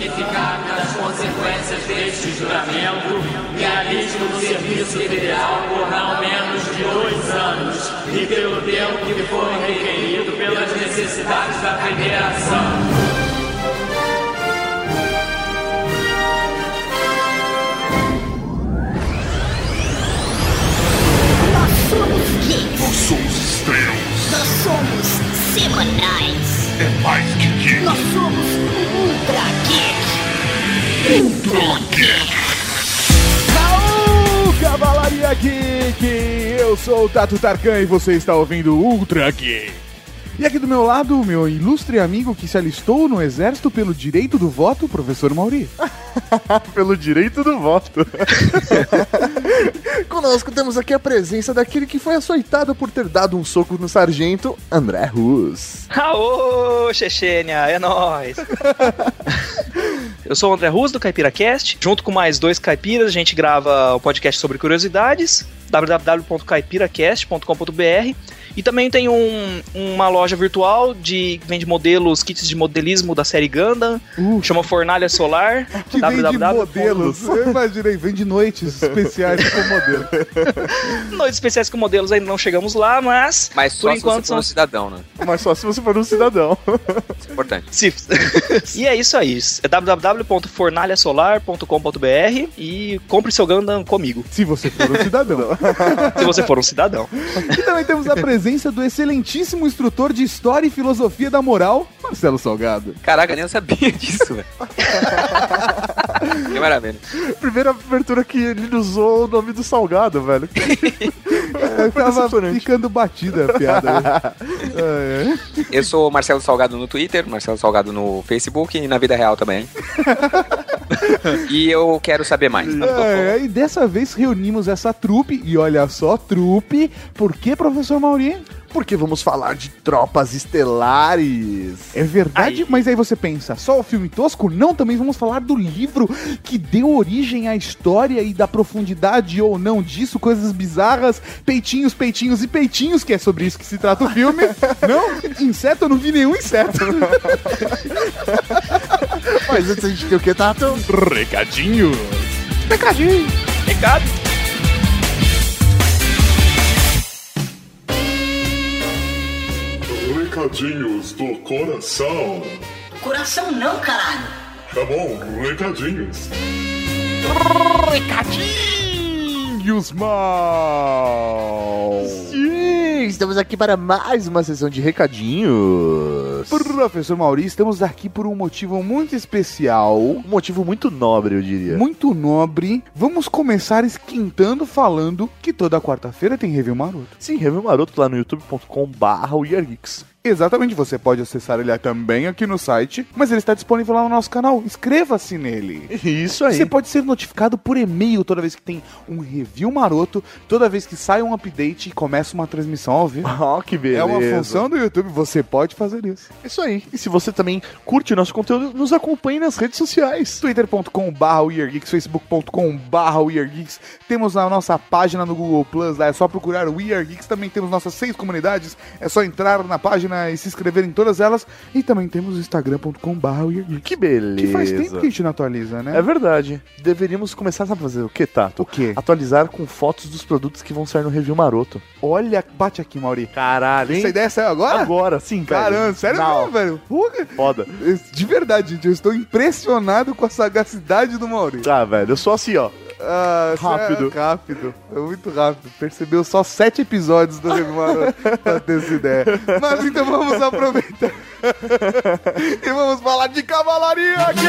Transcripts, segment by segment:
significado das consequências deste juramento, me alisto no serviço federal por não menos de dois anos e pelo tempo que for requerido pelas necessidades da Federação. Nós somos geeks. Nós somos estrelas. Nós somos semanais. É mais que geek. Nós somos Ultra Geek. Ultra Geek. Raul Cavalaria Geek! Eu sou o Tato Tarkan e você está ouvindo Ultra Geek. E aqui do meu lado, o meu ilustre amigo que se alistou no exército pelo direito do voto, professor Mauri. Pelo direito do voto. Conosco temos aqui a presença daquele que foi açoitado por ter dado um soco no sargento, André Rus. Aô, Chechênia, é nóis! Eu sou o André Rus, do CaipiraCast. Junto com mais dois caipiras, a gente grava o podcast sobre curiosidades, www.caipiracast.com.br. E também tem um- uma loja virtual de que vende modelos, kits de modelismo da série Gundam, chama Fornalha Solar, Que vende modelos. Eu imaginei, vende noites especiais com modelo. Noites especiais com modelos ainda não chegamos lá, mas Mas só por se enquanto você for um são cidadão, né? Mas só se você for um cidadão. Isso é importante. Se- e é isso aí. É www.fornalhasolar.com.br e compre seu Gundam comigo, Se você for um cidadão. se você for um cidadão. E também temos a presença do excelentíssimo instrutor de História e Filosofia da Moral, Marcelo Salgado. Caraca, nem eu sabia disso, velho. que maravilha. Primeira abertura que ele usou o nome do salgado, velho. Eu tava decepcionante. ficando batida a piada. É, é. Eu sou o Marcelo Salgado no Twitter, Marcelo Salgado no Facebook e na vida real também. e eu quero saber mais. É, e dessa vez reunimos essa trupe, e olha só, trupe, por que, professor Mauri? Porque vamos falar de tropas estelares. É verdade, Aí. mas aí você pensa, só o filme tosco? Não, também vamos falar do livro que deu origem à história e da profundidade ou não disso, coisas bizarras, peitinhos, peitinhos e peitinhos, que é sobre isso que se trata o filme. não, inseto, eu não vi nenhum inseto. Mas antes a gente tem o que, Tato? Recadinho. Recadinho. Recado. Recadinhos do coração. Coração não, caralho. Tá bom, recadinhos. Recadinhos mal. Sim, estamos aqui para mais uma sessão de recadinhos. Professor Mauri, estamos aqui por um motivo muito especial. Um motivo muito nobre, eu diria. muito nobre. Vamos começar esquentando falando que toda quarta-feira tem review maroto. Sim, Review Maroto lá no youtube.com barra. Exatamente, você pode acessar ele também aqui no site, mas ele está disponível lá no nosso canal. Inscreva-se nele. Isso aí. Você pode ser notificado por e-mail toda vez que tem um review maroto, toda vez que sai um update e começa uma transmissão ao vivo. Ó, que beleza. É uma função do YouTube, você pode fazer isso. Isso aí. E se você também curte o nosso conteúdo, nos acompanhe nas redes sociais. facebook.com.br WeAreGeeks. Temos a nossa página no Google Plus, lá é só procurar We Are Geeks. Também temos nossas seis comunidades, é só entrar na página e se inscrever em todas elas. E também temos o instagram.com.br WeAreGeeks. Que beleza. Que faz tempo que a gente não atualiza, né? É verdade. Deveríamos começar a fazer o que, Tato? O quê? Atualizar com fotos dos produtos que vão sair no review maroto. Olha, bate aqui, Mauri. Caralho, Essa ideia saiu agora? Agora, sim, velho. Caramba, sério Não, mesmo, velho? Puga. Foda. De verdade, gente, eu estou impressionado com a sagacidade do Mauri. Ah, velho, eu sou assim, ó. Ah, Rápido. É rápido. É muito rápido. Percebeu só sete episódios do Review Maroto pra ter essa ideia. Mas então vamos aproveitar. e vamos falar de cavalaria aqui!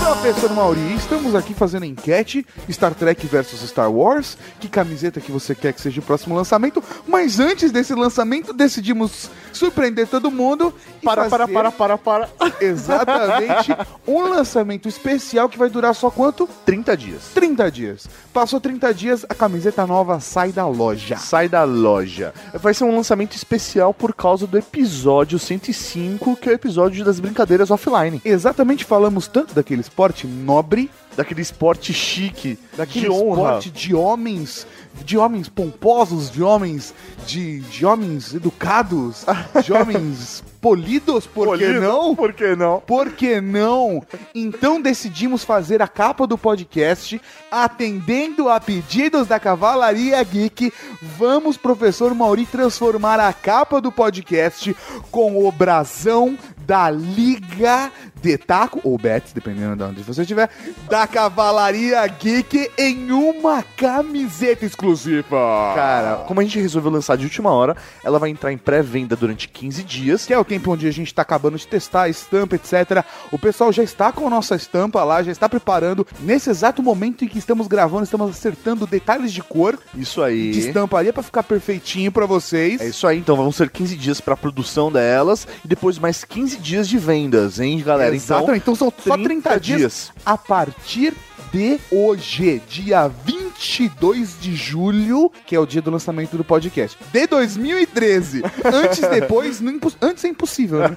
Professor Mauri, estamos aqui fazendo enquete Star Trek versus Star Wars. Que camiseta que você quer que seja o próximo lançamento? Mas antes desse lançamento, decidimos surpreender todo mundo. e Para, para, fazer para, para, para. Exatamente. um lançamento especial que vai durar só quanto? 30 dias. 30 dias. Passou 30 dias, a camiseta nova sai da loja. Sai da loja. Vai ser um lançamento especial por causa do episódio 105, que é o episódio das brincadeiras offline. Exatamente, falamos tanto daquele esporte nobre, Daquele esporte chique, daquele de esporte de homens, de homens pomposos, de homens, de, de homens educados, de homens polidos, por que Polido? não? Por que não? Por que não? Então decidimos fazer a capa do podcast atendendo a pedidos da Cavalaria Geek. Vamos, professor Mauri, transformar a capa do podcast com o brasão da Liga de Taco, ou Bets, dependendo de onde você estiver, da Cavalaria Geek em uma camiseta exclusiva. Cara, como a gente resolveu lançar de última hora, ela vai entrar em pré-venda durante 15 dias. que é o tempo onde a gente tá acabando de testar a estampa, etc. O pessoal já está com a nossa estampa lá, já está preparando. Nesse exato momento em que estamos gravando, estamos acertando detalhes de cor Isso aí. de estamparia pra ficar perfeitinho pra vocês. É isso aí, então vão ser 15 dias pra produção delas e depois mais 15 dias de vendas, hein, galera? Exatamente. Então, são só 30 dias, dias. a partir de hoje, dia 22 de julho, que é o dia do lançamento do podcast, de 2013. Antes, depois, não antes é impossível, né?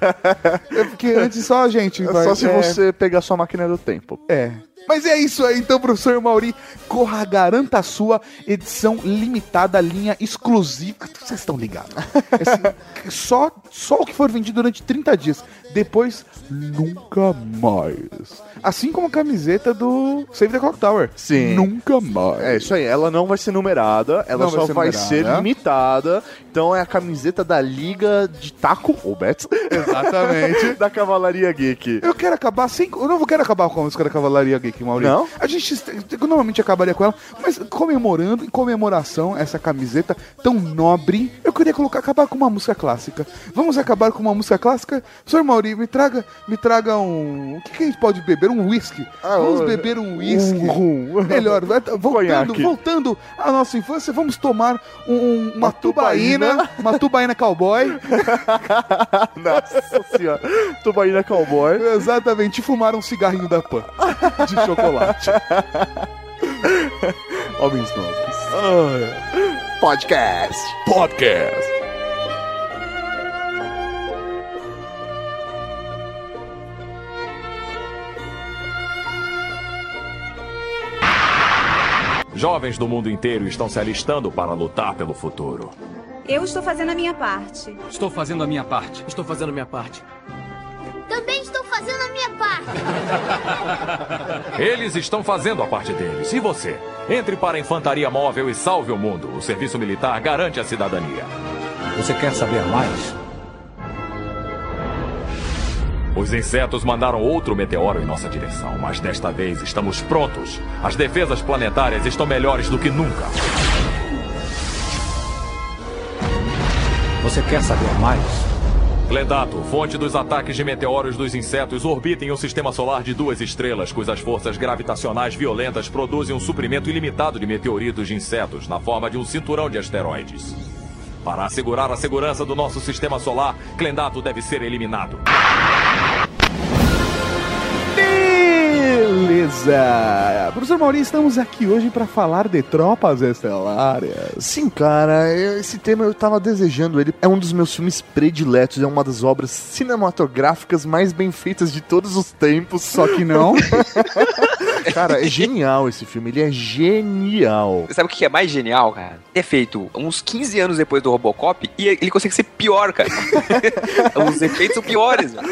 É porque antes só a gente É vai- só se é. você pegar sua máquina do tempo. É. Mas é isso aí, então, professor Mauri. Corra, garanta a sua edição limitada, linha exclusiva. Vocês estão ligados? É assim, só, só o que for vendido durante 30 dias. Depois, nunca mais. Assim como a camiseta do Save the Clock Tower. Sim. Nunca mais. É isso aí, ela não vai ser numerada, ela Não vai só ser vai ser limitada. Então é a camiseta da Liga de Taco, ou Bets, Exatamente. da Cavalaria Geek. Eu quero acabar sem. Eu não quero acabar com a música da Cavalaria Geek, Maurício. Não? A gente normalmente acabaria com ela, mas comemorando, em comemoração, essa camiseta tão nobre, eu queria colocar, acabar com uma música clássica. Vamos acabar com uma música clássica? Senhor Mauri, me traga, me traga um. O que, que a gente pode beber? Um whisky. Ah, vamos beber um whisky. um rum. Melhor, voltando, voltando à nossa infância, vamos tomar um- uma, Uma tubaína, tubaína. uma tubaína cowboy. Nossa senhora. Tubaína Cowboy. Exatamente, e fumar um cigarrinho da Pan de chocolate. Homens nobres. Podcast. Podcast. Jovens do mundo inteiro estão se alistando para lutar pelo futuro. Eu estou fazendo a minha parte. Estou fazendo a minha parte. Estou fazendo a minha parte. Também estou fazendo a minha parte. Eles estão fazendo a parte deles. E você? Entre para a Infantaria Móvel e salve o mundo. O serviço militar garante a cidadania. Você quer saber mais? Os insetos mandaram outro meteoro em nossa direção, mas desta vez estamos prontos. As defesas planetárias estão melhores do que nunca. Você quer saber mais? Glendato, fonte dos ataques de meteoros dos insetos, orbita em um sistema solar de duas estrelas, cujas forças gravitacionais violentas produzem um suprimento ilimitado de meteoritos de insetos na forma de um cinturão de asteroides. Para assegurar a segurança do nosso sistema solar, Glendato deve ser eliminado. Beleza! Professor Maurício, estamos aqui hoje para falar de tropas estelares. Sim, cara, esse tema eu tava desejando ele. É um dos meus filmes prediletos, é uma das obras cinematográficas mais bem feitas de todos os tempos. Só que não. Cara, é genial esse filme, ele é genial. Sabe o que é mais genial, cara? É feito uns 15 anos depois do Robocop e ele consegue ser pior, cara. Os efeitos são piores, velho.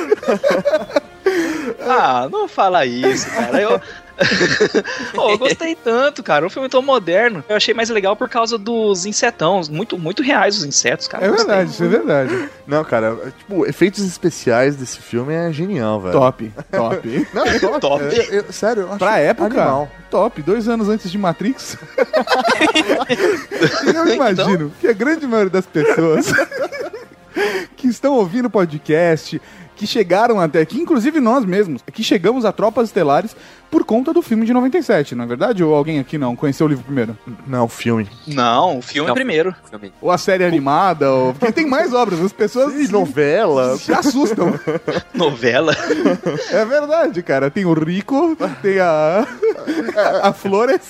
Ah, não fala isso, cara. Eu... Pô, eu gostei tanto, cara. Um filme tão moderno. Eu achei mais legal por causa dos insetões. Muito, muito reais os insetos, cara. É Gostei. verdade, isso é verdade. Não, cara, tipo, efeitos especiais desse filme é genial, velho. Top, top. Não, é top. Top. Eu- eu- sério, eu acho Pra época, animal. top. Dois anos antes de Matrix. Eu imagino que a grande maioria das pessoas que estão ouvindo o podcast, que chegaram até aqui, inclusive nós mesmos, que chegamos a Tropas Estelares por conta do filme de 97, não é verdade? Ou alguém aqui não conheceu o livro primeiro? Não, filme. Não, o filme Não. primeiro. Filme. Ou a série animada, ou... porque tem mais obras, as pessoas E novela. se assustam. Novela. É verdade, cara. Tem o Rico, tem a. A Flores.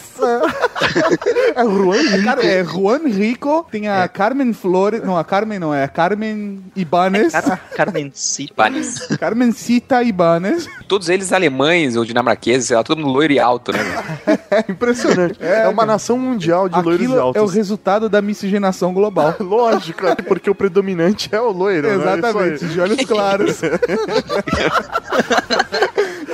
É o Juan Rico. Cara, é Juan Rico, tem a Carmen Flores. Não, a Carmen não, é a Carmen Ibanez. Car Carmencita. Panis. Carmencita Ibanez. todos eles alemães ou dinamarqueses, sei lá, todo mundo loiro e alto, né? É impressionante. É, uma nação mundial de loiros e Aquilo é o altos. resultado da miscigenação global. Lógico, é porque o predominante é o loiro. né? Exatamente, Isso aí. de olhos claros.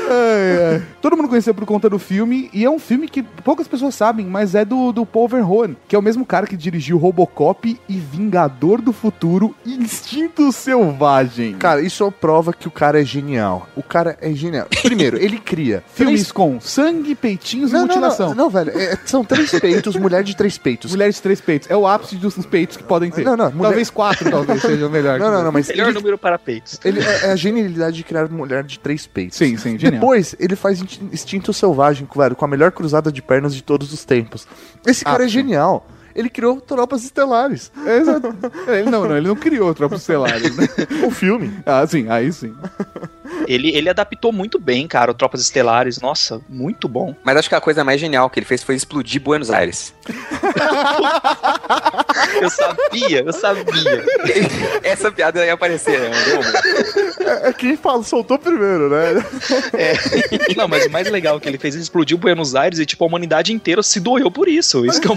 Todo mundo conheceu por conta do filme, e é um filme que poucas pessoas sabem, mas é do, do Paul Verhoeven, que é o mesmo cara que dirigiu Robocop e Vingador do Futuro Instinto Selvagem. Cara, isso prova que o cara é genial. O cara é genial. Primeiro, ele cria Filmes com sangue, peitinhos Não, e não, mutilação. não, não, velho. é- são três peitos, mulher de três peitos. Mulheres de três peitos. É o ápice dos peitos que podem ter. Não, não, mulher- Talvez quatro, talvez, seja melhor. Não, não, não, mas Melhor ele, número para peitos. ele é, é a genialidade de criar mulher de três peitos. Sim, sim, genial. Depois, ele faz Instinto Selvagem, velho, com a melhor cruzada de pernas de todos os tempos. Esse cara Ah, é sim. Ele criou Tropas Estelares. Exato. Ele não, não, ele não criou Tropos Estelares, né? O filme. Ah, sim, aí sim. Ele, ele adaptou muito bem, cara, o Tropas Estelares. Nossa, muito bom. Mas acho que a coisa mais genial que ele fez foi explodir Buenos Aires. Eu sabia, eu sabia. Essa piada ia aparecer, né? É, é quem fala, soltou primeiro, né? É. Não, mas o mais legal é que ele fez, ele explodiu Buenos Aires e, tipo, a humanidade inteira se doeu por isso. Isso que é um...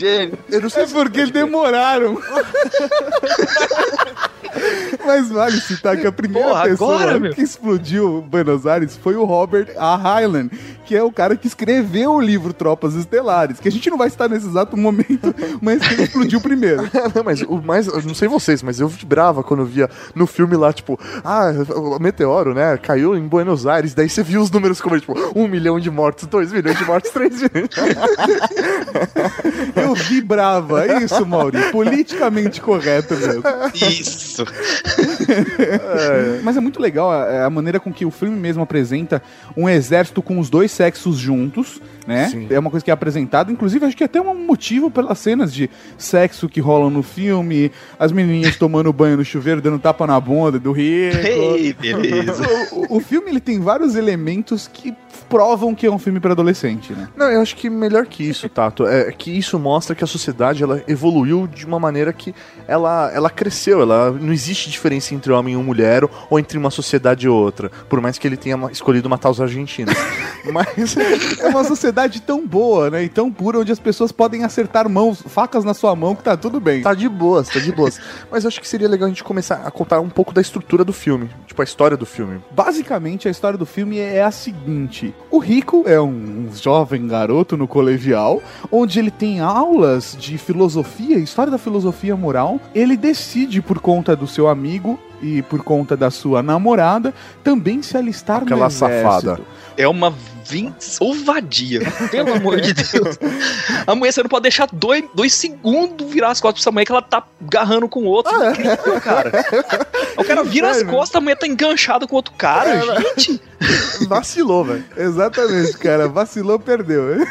Gênio. Eu não sei É porque demoraram. Mas vale citar que a primeira Porra, pessoa agora, que explodiu Buenos Aires foi o Robert A. Hyland, que é o cara que escreveu o livro Tropas Estelares, que a gente não vai citar nesse exato momento, mas que explodiu primeiro. não, mas o mais. Eu não sei vocês, mas eu vibrava quando eu via no filme lá, tipo, ah, o meteoro, né? Caiu em Buenos Aires. Daí você viu os números como, tipo, um milhão de mortos, dois milhões de mortos, três milhões. Eu vibrava, é isso, Mauri, politicamente correto mesmo. Isso. Mas é muito legal a, a maneira com que o filme mesmo apresenta um exército com os dois sexos juntos, né? Sim. É uma coisa que é apresentada. Inclusive, acho que é até um motivo pelas cenas de sexo que rolam no filme, as menininhas tomando banho no chuveiro, dando tapa na bunda do rico. Ei, beleza. O, o filme ele tem vários elementos que provam que é um filme para adolescente, né? Não, eu acho que melhor que isso, Tato, é que isso mostra que a sociedade ela evoluiu de uma maneira que ela, ela cresceu, ela não existe diferença entre homem e mulher ou entre uma sociedade e outra, por mais que ele tenha escolhido matar os argentinos. Mas É uma sociedade tão boa, né? E tão pura, onde as pessoas podem acertar mãos, facas na sua mão, que tá tudo bem. tá de boas, tá de boas. Mas eu acho que seria legal a gente começar a contar um pouco da estrutura do filme, tipo a história do filme. Basicamente, a história do filme é a seguinte: o Rico é um jovem garoto no colegial, onde ele tem aulas de filosofia, história da filosofia moral. Ele decide, por conta do seu amigo e por conta da sua namorada, também se alistar Aquela no exército. safada. É uma vin- ouvadia. Pelo amor de Deus. A mulher, você não pode deixar dois, dois segundos virar as costas pra essa mulher que ela tá agarrando com o outro. Ah, é? Incrível, cara. O cara vira as Sério? costas, a mulher tá enganchada com outro cara, gente. Vacilou, velho. Exatamente, cara. Vacilou, perdeu.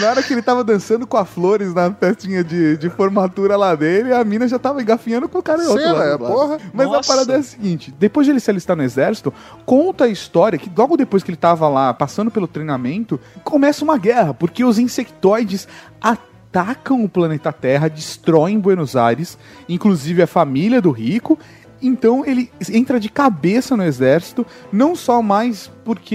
Na hora que ele tava dançando com a Flores na festinha de, de formatura lá dele, a mina já tava engafinhando com o cara outro do lado. porra. Mas Nossa. a parada é a seguinte: depois de ele se alistar no exército, conta a história que logo depois que ele tava lá passando pelo treinamento, começa uma guerra, porque os insectoides atacam o planeta Terra, destroem Buenos Aires, inclusive a família do rico. Então ele entra de cabeça no exército, não só mais porque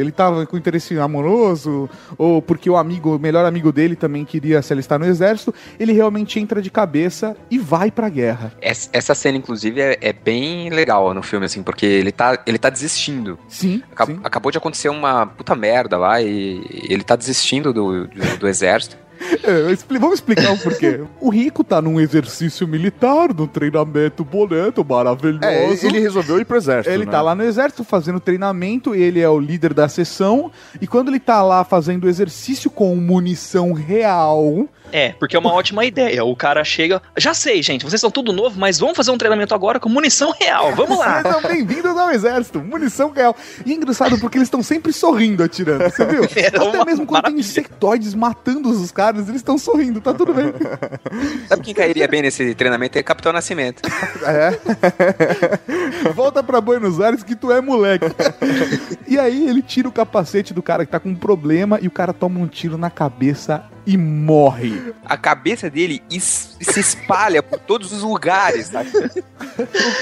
ele tava com interesse amoroso, ou porque o amigo, o melhor amigo dele também queria se alistar no exército, ele realmente entra de cabeça e vai pra guerra. Essa essa cena, inclusive, é, é bem legal no filme, assim, porque ele tá, ele tá desistindo. Sim, Aca- sim. Acabou de acontecer uma puta merda lá e ele tá desistindo do, do, do exército. É, expli- vamos explicar o porquê. o Rico tá num exercício militar, num treinamento bonito, maravilhoso. É, ele, ele resolveu ir pro exército. Ele né? tá lá no exército fazendo treinamento, ele é o líder da sessão, e quando ele tá lá fazendo exercício com munição real, É, porque é uma ótima ideia. O cara chega. Já sei, gente, vocês são tudo novo, mas vamos fazer um treinamento agora com munição real. Vamos lá. Sejam bem-vindos ao exército, munição real. E é engraçado porque eles estão sempre sorrindo atirando, você viu? É Até mesmo quando tem maravilha. insectoides matando os caras, eles estão sorrindo, tá tudo bem. Sabe quem cairia bem nesse treinamento? É Capitão Nascimento. Volta pra Buenos Aires que tu é moleque. e aí ele tira o capacete do cara que tá com um problema e o cara toma um tiro na cabeça e morre. A cabeça dele es- se espalha por todos os lugares, sabe?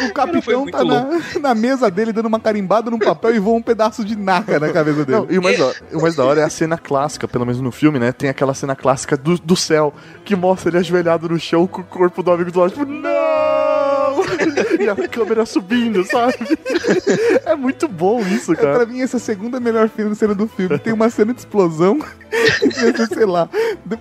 O capitão tá na, na mesa dele dando uma carimbada num papel e voa um pedaço de naca na cabeça dele. Não, e o mais, da, o mais da hora é a cena clássica, pelo menos no filme, né? Tem aquela cena clássica do, do céu, que mostra ele ajoelhado no chão com o corpo do amigo do lado, tipo, não! e a câmera subindo, sabe? É muito bom isso, É, pra cara. mim, essa é a segunda melhor cena- do filme. Tem uma cena de explosão. sei lá.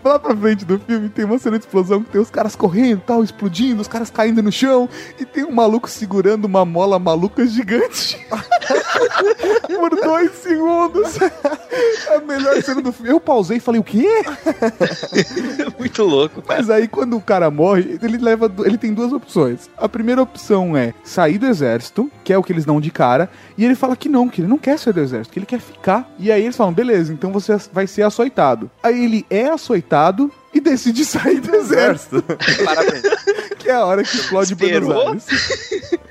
Lá pra frente do filme tem uma cena de explosão que tem os caras correndo tal, explodindo, os caras caindo no chão. E tem um maluco segurando uma mola maluca gigante. Por dois segundos. É a melhor cena do filme. Eu pausei e falei, o quê? Muito louco, cara. Mas aí quando o cara morre, ele leva. Ele tem duas opções. A primeira opção é sair do exército, que é o que eles dão de cara, e ele fala que não, que ele não quer sair do exército, que ele quer ficar. E aí eles falam, beleza, então você vai ser açoitado. Aí ele é açoitado e decide sair do exército. Parabéns. que é a hora que explode Buenos Esperou? Aires.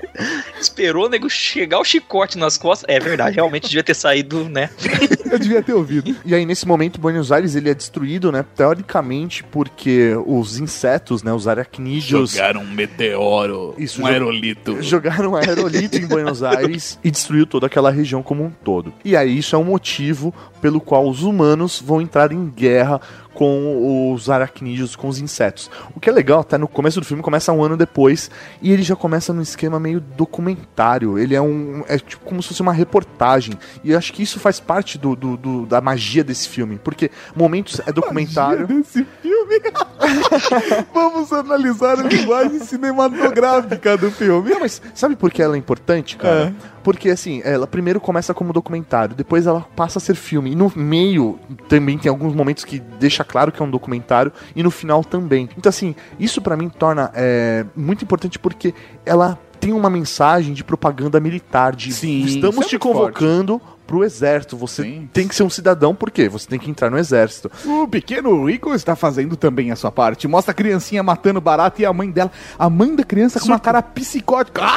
Esperou o nego chegar o chicote nas costas. É verdade, realmente devia ter saído, né? Eu devia ter ouvido. E aí, nesse momento, Buenos Aires ele é destruído, né? Teoricamente, porque os insetos, né? Os aracnídeos. Jogaram um meteoro, Isso, um aerolito. Jogaram um aerolito em Buenos Aires e destruiu toda aquela região como um todo. E aí isso é um motivo pelo qual os humanos vão entrar em guerra com os aracnídeos, com os insetos. O que é legal, até no começo do filme, começa um ano depois, e ele já começa num esquema meio documentário. Ele é um. É tipo como se fosse uma reportagem. E eu acho que isso faz parte do, do- do- da magia desse filme. Porque momentos é documentário. Desse filme. Vamos analisar a linguagem cinematográfica do filme. Não, mas sabe por que ela é importante, cara? Porque assim, ela primeiro começa como documentário, depois ela passa a ser filme. E no meio também tem alguns momentos que deixa claro que é um documentário, e no final também. Então, assim, isso pra mim torna é, muito importante porque ela tem uma mensagem de propaganda militar, de Sim, estamos é te convocando pro exército. Você tem que ser um cidadão, por quê? Você tem que entrar no exército. O pequeno Rico está fazendo também a sua parte. Mostra a criancinha matando barato e a mãe dela. A mãe da criança com uma cara psicótica.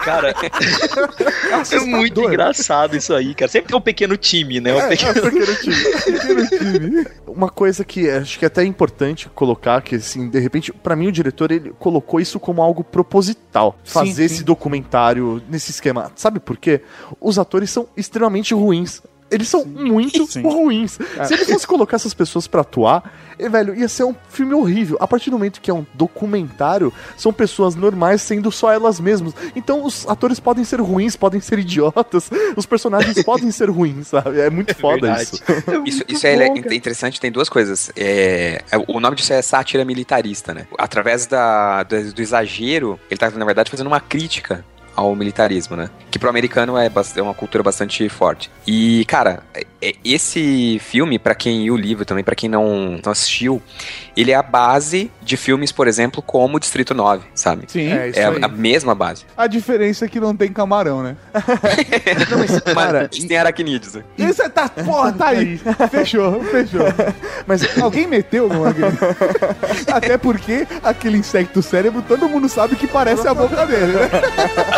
Cara, é muito engraçado isso aí, cara. Sempre tem um pequeno time, né? Um É, pequeno... é um pequeno time. Uma coisa que acho que é até importante colocar, que assim, de repente, pra mim o diretor ele colocou isso como algo proposital. Sim, Fazer sim. esse documentário nesse esquema. Sabe por quê? Os atores são extremamente ruins. Eles são muito ruins. É. Se ele fosse colocar essas pessoas pra atuar, velho, ia ser um filme horrível. A partir do momento que é um documentário, são pessoas normais sendo só elas mesmas. Então os atores podem ser ruins, podem ser idiotas, os personagens podem ser ruins, sabe? É muito foda verdade. isso. Isso, isso é le- interessante, tem duas coisas. É, é, o nome disso é sátira militarista, né? Através da, do, do exagero, ele tá, na verdade, fazendo uma crítica ao militarismo, né? Que pro americano é, é uma cultura bastante forte. E, cara, esse filme, pra quem e o livro também, pra quem não, não assistiu, ele é a base de filmes, por exemplo, como Distrito 9, sabe? Sim. É, É isso a, aí. a mesma base. A diferença é que não tem camarão, né? Cara, Mas tem aracnídeos. né? Isso é, tá, porra, tá aí. Fechou, fechou. Mas alguém meteu alguma Até porque aquele insecto cérebro, todo mundo sabe que parece a boca dele, né?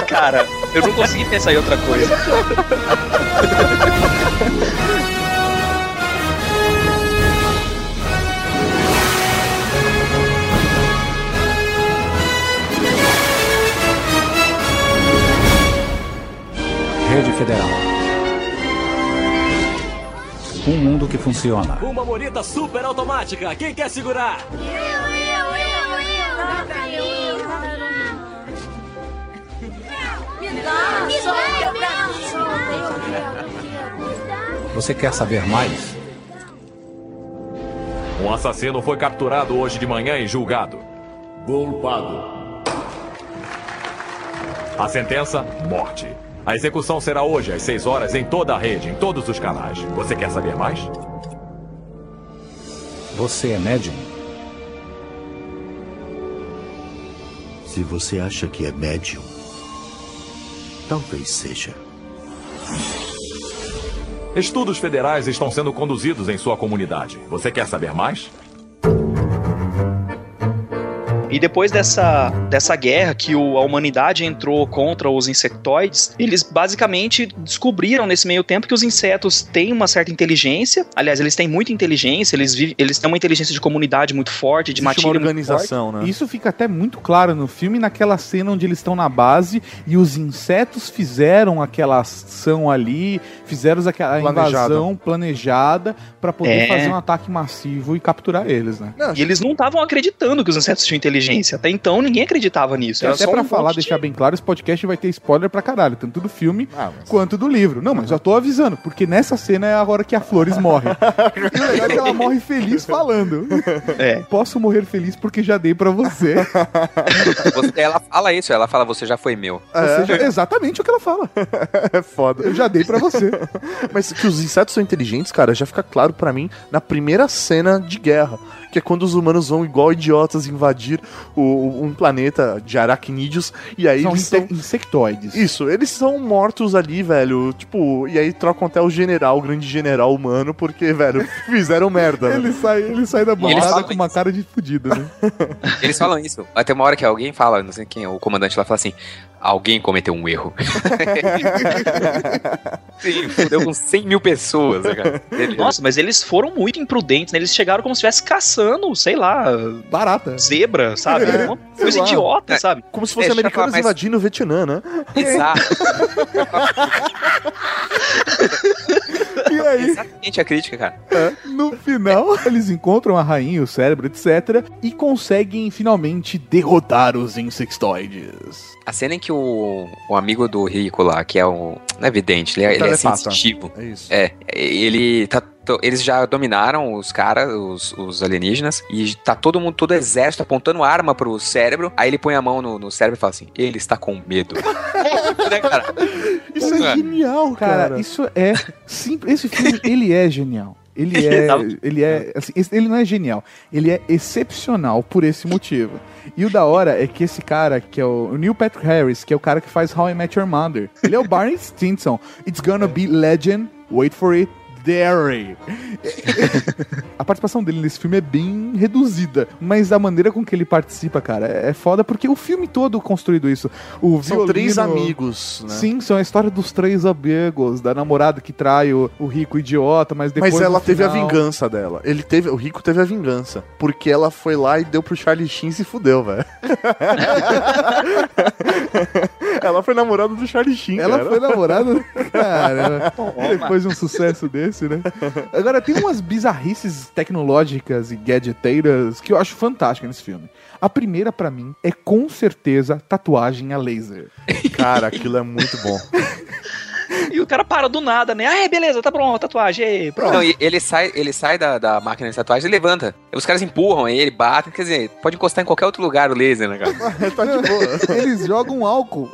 Cara, eu não consegui pensar em outra coisa. Rede Federal. Um mundo que funciona. Uma morita super automática. Quem quer segurar? Você quer saber mais? Um assassino foi capturado hoje de manhã e julgado. Culpado. A sentença: morte. A execução será hoje às 6 horas em toda a rede, em todos os canais. Você quer saber mais? Você é médium? Se você acha que é médium, talvez seja. Estudos federais estão sendo conduzidos em sua comunidade. Você quer saber mais? E depois dessa, dessa guerra que o, a humanidade entrou contra os insectoides, eles basicamente descobriram nesse meio tempo que os insetos têm uma certa inteligência. Aliás, eles têm muita inteligência, eles, vivem, eles têm uma inteligência de comunidade muito forte, de Existe uma matilha muito organização, né? Isso fica até muito claro no filme, naquela cena onde eles estão na base e os insetos fizeram aquela ação ali, fizeram aquela Planejada. invasão planejada pra poder É. fazer um ataque massivo e capturar eles, né? E eles não estavam acreditando que os insetos tinham inteligência. Até então ninguém acreditava nisso. Era até só pra um falar, monte de- deixar bem claro, esse podcast vai ter spoiler pra caralho, tanto do filme Ah, quanto do livro. Não, mas já tô avisando, porque nessa cena é a hora que a Flores morre. e o legal é que ela morre feliz falando. É. Posso morrer feliz porque já dei pra você. Você- ela fala isso, ela fala, você já foi meu. Ou seja, é exatamente o que ela fala. É foda. Eu já dei pra você. Mas que os insetos são inteligentes, cara, já fica claro pra mim na primeira cena de guerra. Que é quando os humanos vão igual idiotas invadir o- um planeta de aracnídeos. E aí São eles são. insectoides. Isso, eles são mortos ali, velho. Tipo, e aí trocam até o general, o grande general humano, porque, velho, fizeram merda. né? Ele sai, ele sai da falam com uma cara de fudido, né? Eles falam isso. Até uma hora que alguém fala, não sei quem, o comandante lá fala assim: alguém cometeu um erro. Sim, fudeu com 100 mil pessoas, né, cara? Nossa, mas eles foram muito imprudentes, né? Eles chegaram como se estivesse caçando, sei lá, Barata. zebra, sabe? É, Uma coisa lá. idiota, É. sabe? Como se fossem Deixa eu americanos mais- invadindo o Vietnã, né? Exato. Aí, Exatamente a crítica, cara. no final, eles encontram a rainha, o cérebro, etc. E conseguem finalmente derrotar os insectoides. A cena em que o, o amigo do Rico lá, que é o. Não é evidente, ele é, ele é Telepata. sensitivo. É isso. É, ele tá. To- Eles já dominaram os caras, os, os alienígenas, e tá todo mundo, todo exército apontando arma pro cérebro. Aí ele põe a mão no, no cérebro e fala assim: ele está com medo. né, cara? Isso é É. genial, Cara, cara. isso é simples. Esse filme, ele é genial. Ele é, ele é, assim, ele não é genial, ele é excepcional por esse motivo. E o da hora é que esse cara, que é o, o Neil Patrick Harris, que é o cara que faz How I Met Your Mother, ele é o Barney Stinson. It's gonna be legend, wait for it, Derry. A participação dele nesse filme é bem reduzida, mas a maneira com que ele participa, cara, é é foda porque o filme todo construído isso. O São três violino- amigos, né? Sim, são a história dos três amigos, da namorada que trai o, o rico idiota, mas depois. Mas ela teve a vingança dela. Ele teve, o Rico teve a vingança. Porque ela foi lá e deu pro Charlie Sheen e se fudeu, velho. ela foi namorada do Charlie Sheen, Ela cara. foi namorada. Cara, depois de um sucesso desse, né? Agora, tem umas bizarrices tecnológicas e gadgeteiras que eu acho fantásticas nesse filme. A primeira, pra mim, é com certeza tatuagem a laser. Cara, aquilo é muito bom. E o cara para do nada, né? Ah, é, beleza, tá pronto, tatuagem, ei, pronto. Não, e ele sai, ele sai da, da máquina de tatuagem e levanta. Os caras empurram ele, batem, quer dizer, pode encostar em qualquer outro lugar o laser, né, cara? tá de boa. Eles jogam álcool.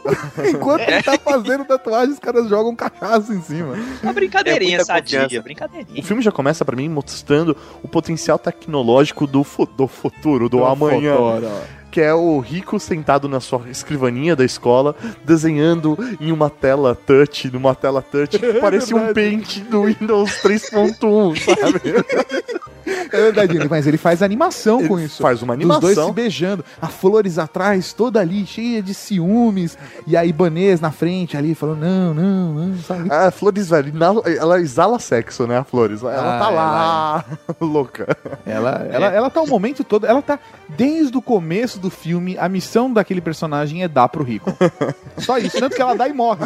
Enquanto ele tá fazendo tatuagem, os caras jogam cachaça em cima. Uma brincadeirinha É sadia, confiança. brincadeirinha. O filme já começa pra mim mostrando o potencial tecnológico do, fu- do futuro, do amanhã. Fotora. Que é o Rico sentado na sua escrivaninha da escola, desenhando em uma tela touch, numa tela touch, que parecia um verdade. paint do Windows 3.1, sabe? É verdade, mas ele faz animação com Ele isso. faz uma Dos dois se animação. beijando. A Flores atrás, toda ali, cheia de ciúmes. E a Ibanês na frente ali, falando, não, não, não, sabe? A Flores, velho, ela exala sexo, né, a Flores? Ela Ah, tá lá, louca. Ela, ela, ela tá o momento todo, ela tá desde o começo do filme, a missão daquele personagem é dar pro rico. Só isso, tanto que ela dá e morre.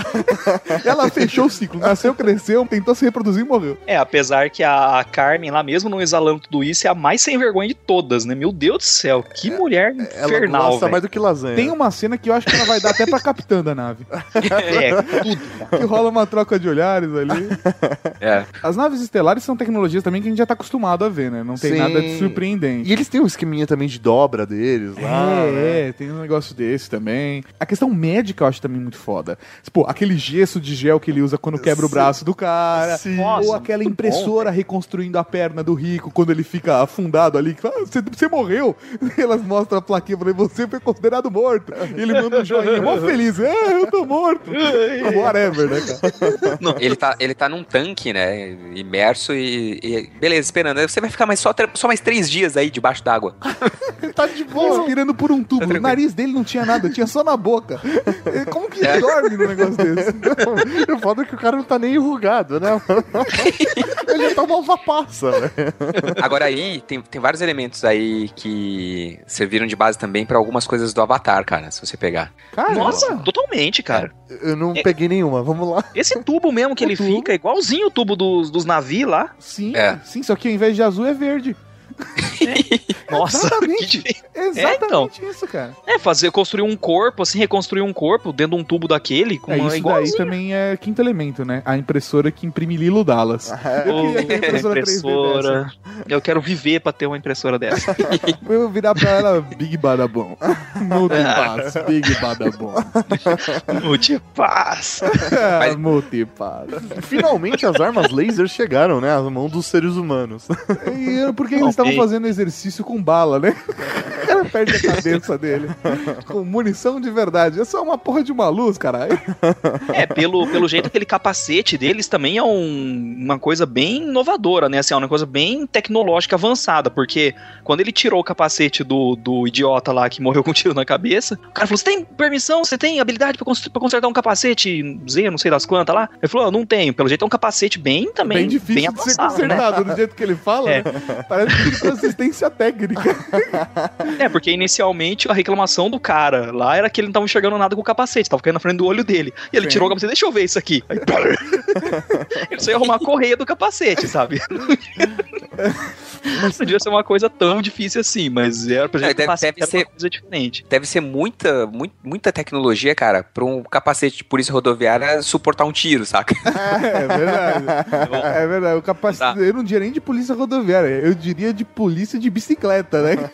ela fechou o ciclo, nasceu, cresceu, tentou se reproduzir e morreu. É, apesar que a, a Carmen lá mesmo não exalando tudo isso é a mais sem vergonha de todas, né? Meu Deus do céu, que mulher Ela infernal, gosta velho. mais do que lasanha. Tem uma cena que eu acho que ela vai dar até pra capitã da nave. É, tudo. Que rola uma troca de olhares ali. É. As naves estelares são tecnologias também que a gente já tá acostumado a ver, né? Não tem Sim. nada de surpreendente. E eles têm um esqueminha também de dobra deles lá. né? É, é, tem um negócio desse também. A questão médica eu acho também muito foda. Pô, aquele gesso de gel que ele usa quando quebra o braço do cara. Sim. ou Nossa, aquela muito impressora reconstruindo a perna do rico quando ele fica afundado ali. que fala, "Ah, Você, você morreu. E elas mostram a plaquinha falando, você foi considerado morto. E ele manda um joinha, mó feliz. É, eu tô morto. Whatever, né, cara? Ele tá, ele tá num tanque, né? Imerso e, e- beleza, esperando. Aí Você vai ficar mais só, só mais três dias aí debaixo d'água. Ele tá de boa, respirando por um tubo. O nariz dele não tinha nada, tinha só na boca. Como que ele dorme num negócio desse? O foda é que o cara não tá nem enrugado, né? Ele já tá uma uva passa, né? Agora aí, tem, tem vários elementos aí que serviram de base também pra algumas coisas do Avatar, cara, se você pegar. Nossa, totalmente, cara. Eu não peguei nenhuma, vamos lá. Esse tubo mesmo que ele fica, é igualzinho o tubo dos, dos navios lá. Sim, É. sim, só que ao invés de azul é verde. Nossa, Exatamente. que Exatamente isso, cara. É, fazer, construir um corpo, assim, reconstruir um corpo dentro de um tubo daquele, com É, uma isso daí também é quinto elemento, né? A impressora que imprime Lilo Dallas. Eu Ô, queria ter impressora 3D impressora. Eu quero viver pra ter uma impressora dessa. Eu vou virar pra ela Big Badabom. Multipass, Big Badabom. Multipass. Mas... Multipass. Finalmente as armas laser chegaram, né? Às mãos dos seres humanos. E porque eles estavam fazendo exercício com bala, né? O cara perde a cabeça dele. Com munição de verdade. É só uma porra de uma luz, caralho. É, pelo, pelo jeito, aquele capacete deles também é um- uma coisa bem inovadora, né? Assim, é uma coisa bem tecnológica avançada, porque quando ele tirou o capacete do, do idiota lá que morreu com um tiro na cabeça, o cara falou: Você tem permissão? Você tem habilidade pra, pra consertar um capacete Z, não sei das quantas lá? Ele falou: "Ah, Não tenho. Pelo jeito é um capacete bem também. Bem difícil de ser avançado, né? consertado, do jeito que ele fala, É. né? Parece que assistência técnica. É, porque inicialmente a reclamação do cara lá era que ele não tava enxergando nada com o capacete, tava caindo na frente do olho dele. E ele Sim. tirou o capacete, deixa eu ver isso aqui. Aí, ele só ia arrumar a correia do capacete, sabe? Não podia ser uma coisa tão difícil assim, mas era pra É, gente deve- capacete deve ser- coisa diferente. Deve ser muita, muito- muita tecnologia, cara, pra um capacete de polícia rodoviária suportar um tiro, saca? É verdade. É verdade. O capacete. Eu não diria nem de polícia rodoviária, eu diria de polícia de bicicleta, né?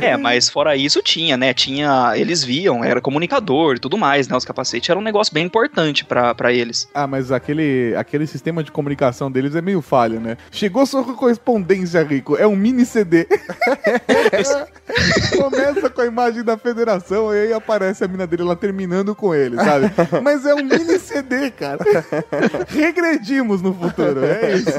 É, mas fora isso tinha, né? Tinha. Eles viam, era comunicador e tudo mais, né? Os capacetes eram um negócio bem importante pra, pra eles. Ah, mas aquele, aquele sistema de comunicação deles é meio falho, né? Chegou sua correspondência, Rico. É um mini CD. Começa com a imagem da federação e aí aparece a mina dele lá terminando com ele, sabe? Mas é um mini CD, cara. Regredimos no futuro, é isso.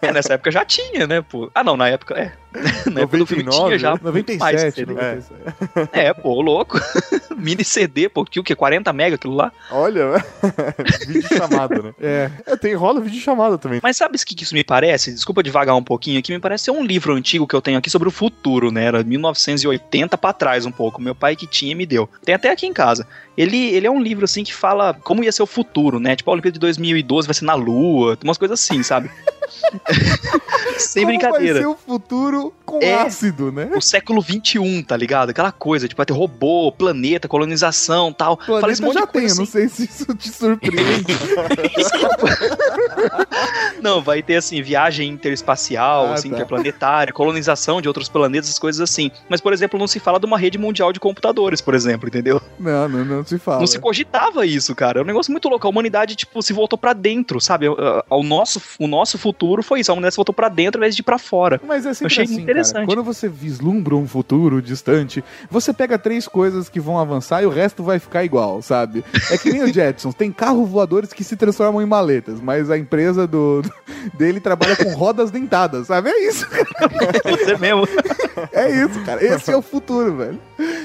É, nessa época já tinha, né, pô? Ah, não, na época, é. Na época do filme tinha já. muito mais 97, CD. 97. É, pô, louco. Mini CD, pô, que o que? 40 mega aquilo lá? Olha, vídeo chamada, né? É. é. Tem rola vídeo chamada também. Mas sabe o que que isso me parece? Desculpa devagar um pouquinho aqui, me parece ser um livro antigo que eu tenho aqui sobre o futuro, né? Era 1980 pra trás um pouco. Meu pai que tinha me deu. Tem até aqui em casa. Ele, ele é um livro assim que fala como ia ser o futuro, né? Tipo, a Olimpíada de 2012 vai ser na Lua, tem umas coisas assim, sabe? Sem Como brincadeira. vai ser o futuro com É. ácido, né? O século 21, tá ligado? Aquela coisa, tipo, vai ter robô, planeta, colonização tal. Fala Planeta esse monte já tem, eu não assim. sei se isso te surpreende. Não, vai ter assim, viagem interespacial, Ah, assim, tá. interplanetária, colonização de outros planetas, essas coisas assim. Mas, por exemplo, não se fala de uma rede mundial de computadores, por exemplo, entendeu? não, não, não se fala. Não se cogitava isso, cara. É um negócio muito louco. A humanidade, tipo, se voltou pra dentro, sabe? O nosso, o nosso futuro foi isso. A humanidade se voltou pra dentro ao invés de ir pra fora. Mas é sempre achei assim, interessante. cara. Quando você vislumbra um futuro distante, você pega três coisas que vão avançar e o resto vai ficar igual, sabe? É que nem o Jetsons, tem carros voadores que se transformam em maletas, mas a empresa do, dele trabalha com rodas dentadas, sabe? É isso, Você mesmo. é isso, cara. Esse é o futuro, velho.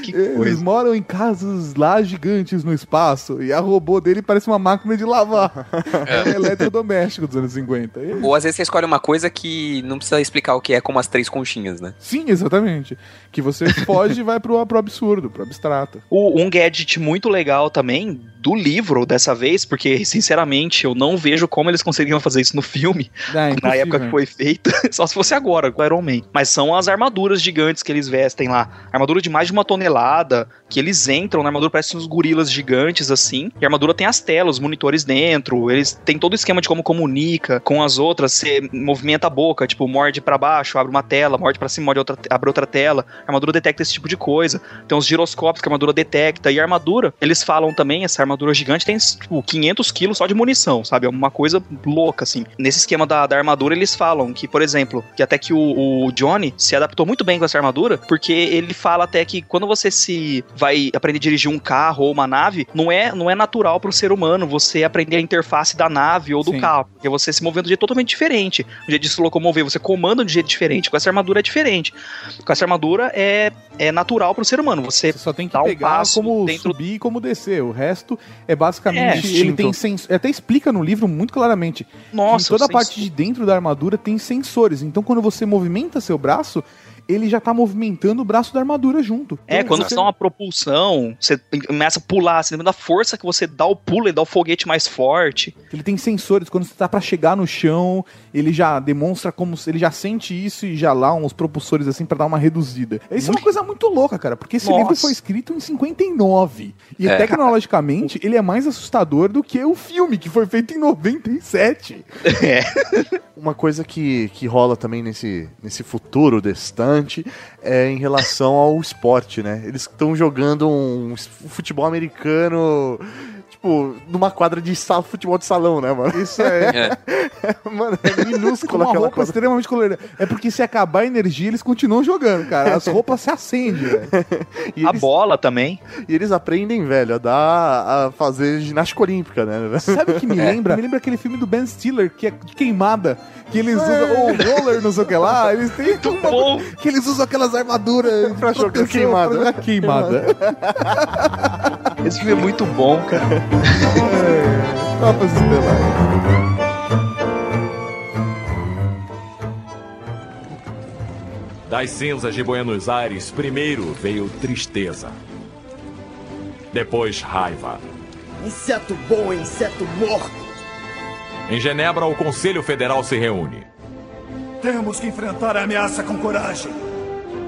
Que Eles coisa. moram em casas lá gigantes no espaço e a robô dele parece uma máquina de lavar. É, um eletrodoméstico dos anos 50. E- Ou às vezes você escolhe uma coisa que não precisa explicar o que é, como as três conchinhas, né? Sim, exatamente. Que você foge e vai pro, pro absurdo, pro abstrato. O- um gadget muito legal também do livro dessa vez, porque sinceramente eu não vejo como eles conseguiriam fazer isso no filme, Ah, na época que foi feito, só se fosse agora com o Iron Man. Mas são as armaduras gigantes que eles vestem lá. Armadura de mais de uma tonelada, que eles entram na armadura, parecem uns gorilas gigantes assim. E a armadura tem as telas, os monitores dentro, eles têm todo o esquema de como comunica com as outras, você movimenta a boca, tipo, morde pra baixo, abre uma tela, morde pra cima, morde outra, abre outra tela. A armadura detecta esse tipo de coisa. Tem os giroscópios que a armadura detecta. E a armadura, eles falam também, essa armadura armadura gigante tem, tipo, 500 quilos só de munição, sabe? É uma coisa louca, assim. Nesse esquema da, da armadura, eles falam que, por exemplo, que até que o, o Johnny se adaptou muito bem com essa armadura, porque ele fala até que quando você se vai aprender a dirigir um carro ou uma nave, não é, não é natural pro ser humano você aprender a interface da nave ou do Sim. carro, porque você se movendo de um jeito totalmente diferente. O jeito de se locomover, você comanda de um jeito diferente. Com essa armadura é diferente. Com essa armadura é, é natural pro ser humano. Você, Você só tem que um pegar passo como dentro subir e como descer. O resto é basicamente. É, ele tem sens... Até explica no livro muito claramente. Nossa, que toda a parte de dentro da armadura tem sensores. Então quando você movimenta seu braço, ele já tá movimentando o braço da armadura junto. É, Então, quando você- dá uma propulsão, você começa a pular, você lembra da força que você dá o pulo e dá o foguete mais forte. Ele tem sensores, quando você tá pra chegar no chão, ele já demonstra como ele já sente isso e já lá uns propulsores assim pra dar uma reduzida. Isso é uma coisa muito louca, cara, porque esse Nossa. livro foi escrito em 59 e É. tecnologicamente ele é mais assustador do que o filme que foi feito em 97. Uma coisa que, que rola também nesse, nesse futuro distante é em relação ao esporte, né? Eles estão jogando um futebol americano, tipo, numa quadra de sal, futebol de salão, né, mano? Isso é. mano, é Com minúsculo uma aquela roupa quadra. extremamente colorida. É porque se acabar a energia, eles continuam jogando, cara. As roupas se acendem, velho. E A eles, bola também. e eles aprendem, velho, a dar, a fazer ginástica olímpica, né? Sabe o que me lembra? Me lembra aquele filme do Ben Stiller, que é de queimada. Que eles usam o roller, não sei o que lá. Eles têm uma... bom. Que eles usam aquelas armaduras Pra jogar queimada. Pra jogar queimada. Esse filme é muito bom, cara. Copas Estelares. Das cinzas de Buenos Aires, primeiro veio tristeza. Depois raiva. Inseto bom, inseto morto. Em Genebra, o Conselho Federal se reúne. Temos que enfrentar a ameaça com coragem,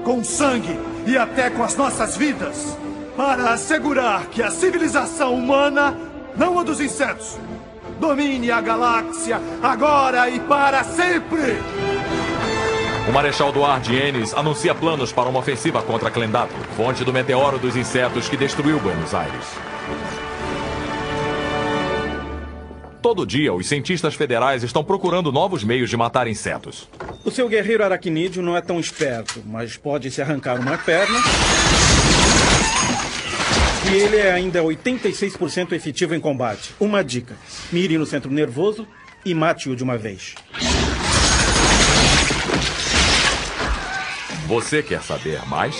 com sangue e até com as nossas vidas, para assegurar que a civilização humana, não a dos insetos, domine a galáxia agora e para sempre! O Marechal Duarte Enes anuncia planos para uma ofensiva contra Clendato, fonte do meteoro dos insetos que destruiu Buenos Aires. Todo dia, os cientistas federais estão procurando novos meios de matar insetos. O seu guerreiro aracnídeo não é tão esperto, mas pode se arrancar uma perna. E ele é ainda 86% efetivo em combate. Uma dica: mire no centro nervoso e mate-o de uma vez. Você quer saber mais?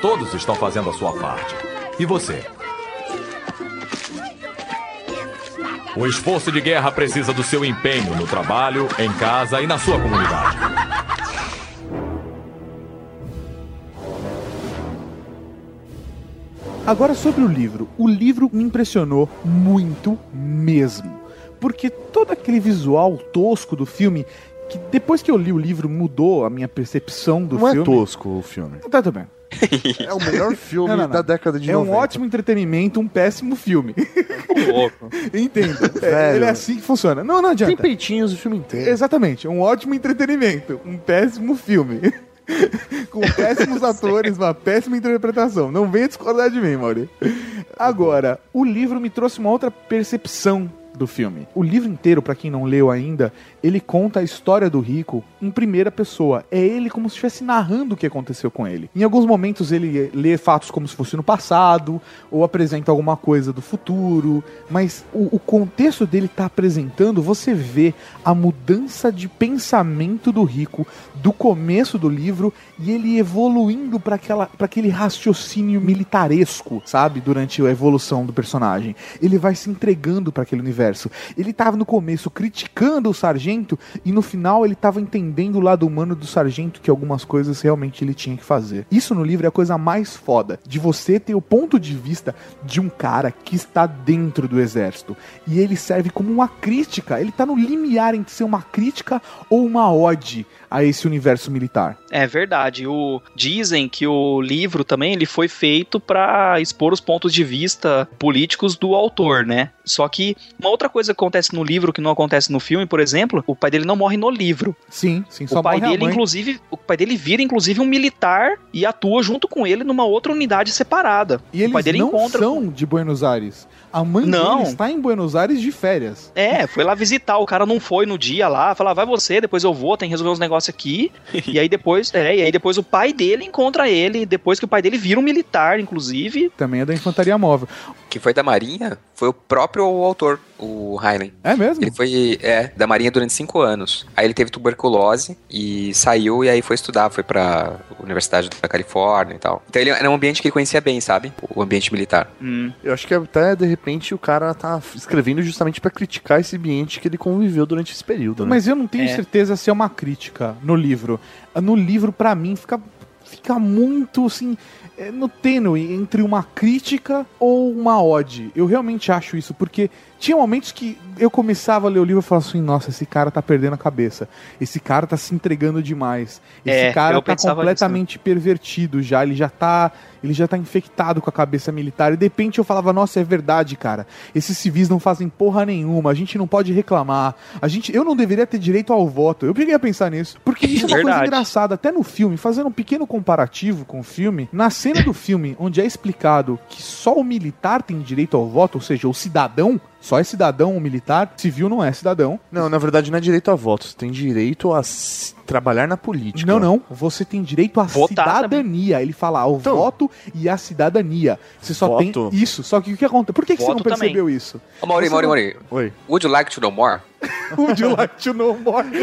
Todos estão fazendo a sua parte. E você? O esforço de guerra precisa do seu empenho no trabalho, em casa e na sua comunidade. Agora sobre o livro. O livro me impressionou muito mesmo. Porque todo aquele visual tosco do filme, que depois que eu li o livro mudou a minha percepção do Não é filme. tosco o filme. Tá tudo bem. É o melhor filme Não, não, não. da década de é 90. um ótimo entretenimento, um péssimo filme. louco. Entendo. É, ele é assim que funciona. Não, não adianta. Tem peitinhos o filme inteiro. Exatamente, um ótimo entretenimento, um péssimo filme. Com péssimos atores, uma péssima interpretação. Não venha discordar de mim, Mauri. Agora, o livro me trouxe uma outra percepção do filme. O livro inteiro, pra quem não leu ainda, ele conta a história do Rico em primeira pessoa. É ele como se estivesse narrando o que aconteceu com ele. Em alguns momentos ele lê fatos como se fosse no passado, ou apresenta alguma coisa do futuro, mas o, o contexto dele tá apresentando, você vê a mudança de pensamento do Rico do começo do livro e ele evoluindo para aquele raciocínio militaresco, sabe? Durante a evolução do personagem. Ele vai se entregando para aquele universo. Ele tava no começo criticando o sargento e no final ele tava entendendo o lado humano do sargento que algumas coisas realmente ele tinha que fazer. Isso no livro é a coisa mais foda, de você ter o ponto de vista de um cara que está dentro do exército. E ele serve como uma crítica, ele tá no limiar entre ser uma crítica ou uma ode a esse universo militar. É verdade. O, dizem que o livro também ele foi feito para expor os pontos de vista políticos do autor, né? Só que uma outra coisa que acontece no livro que não acontece no filme, por exemplo, o pai dele não morre no livro. Sim, sim, só o pai dele, inclusive, o pai dele vira, inclusive, um militar e atua junto com ele numa outra unidade separada. E eles o pai dele não encontra. são de Buenos Aires. A mãe Não. dele está em Buenos Aires de férias. É, foi lá visitar, o cara não foi no dia lá, falar, vai você, depois eu vou, tem que resolver uns negócios aqui. e aí depois, é, e aí depois o pai dele encontra ele, depois que o pai dele vira um militar, inclusive. Também é da infantaria móvel. Que foi da Marinha, foi o próprio autor, o Heinlein. É mesmo? Ele foi, é, da Marinha durante cinco anos. Aí ele teve tuberculose e saiu e aí foi estudar, foi pra Universidade da Califórnia e tal. Então ele era um ambiente que ele conhecia bem, sabe? O ambiente militar. Eu acho que até, de repente, o cara tá escrevendo justamente pra criticar esse ambiente que ele conviveu durante esse período, né? Mas eu não tenho É. certeza se é uma crítica no livro. No livro, pra mim, fica, fica muito assim. é, No tênue entre uma crítica ou uma ode. Eu realmente acho isso, porque tinha momentos que eu começava a ler o livro e falava assim: nossa, esse cara tá perdendo a cabeça. Esse cara tá se entregando demais. Esse É, cara tá completamente pervertido já. Ele já tá. Ele já tá infectado com a cabeça militar. E de repente eu falava, nossa, é verdade, cara. Esses civis não fazem porra nenhuma. A gente não pode reclamar. A gente, eu não deveria ter direito ao voto. Eu cheguei a pensar nisso. Porque isso é uma coisa Verdade. engraçada. Até no filme, fazendo um pequeno comparativo com o filme, na cena do filme, onde é explicado que só o militar tem direito ao voto, ou seja, o cidadão, só é cidadão o militar, civil não é cidadão. Não, na verdade não é direito a voto, você tem direito a trabalhar na política. Não, não. Você tem direito à cidadania. Ele fala ao voto e à cidadania. Você só Voto? tem isso. Só que o que acontece? Por que, que você não Voto também. percebeu isso? Ô, Mauri, Mauri, não- Mauri. Oi. Would you like to know more? Would you like to know more?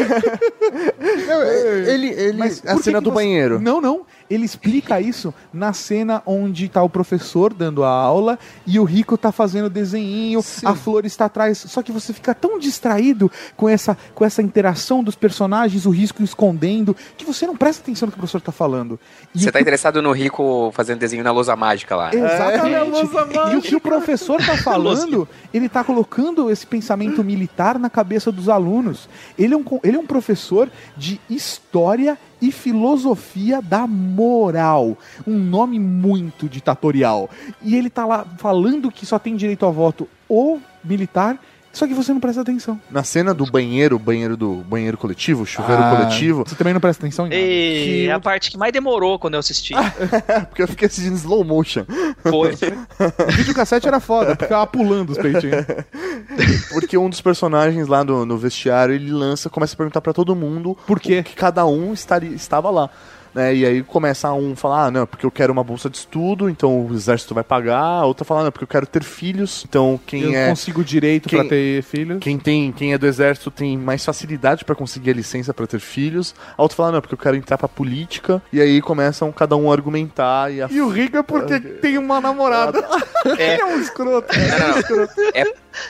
ele, ele, Mas a cena do você- banheiro. Não, não. Ele explica isso na cena onde tá o professor dando a aula e o Rico tá fazendo desenho, a flor está atrás. Só que você fica tão distraído com essa, com essa interação dos personagens, o risco escondendo, que você não presta atenção no que o professor tá falando. E Você o tá que- interessado no Rico fazendo desenho na lousa mágica lá. Exatamente. E o que o professor tá falando, ele tá colocando esse pensamento militar na cabeça dos alunos. Ele é um, ele é um professor de história e filosofia da moral. Um nome muito ditatorial. E ele tá lá falando que só tem direito ao voto o militar, só que você não presta atenção. Na cena do banheiro, banheiro do banheiro coletivo, chuveiro Ah, coletivo, Você também não presta atenção em nada. E é a parte que mais demorou quando eu assisti. porque eu fiquei assistindo slow motion. Foi. O videocassete era foda, ficava pulando os peitinhos. Porque um dos personagens lá no, no vestiário, ele lança, começa a perguntar pra todo mundo por quê? que cada um estaria, estava lá. Né? E aí começa um a falar, ah, não, porque eu quero uma bolsa de estudo, então o exército vai pagar. A outra fala, não, porque eu quero ter filhos, então quem Eu é... consigo direito quem- pra ter filhos. Quem tem, quem é do exército tem mais facilidade pra conseguir a licença pra ter filhos. A outra fala, não, porque eu quero entrar pra política. E aí começam cada um a argumentar e a E o Rico é porque tem uma namorada. Ele é um escroto. Não, não, não. É,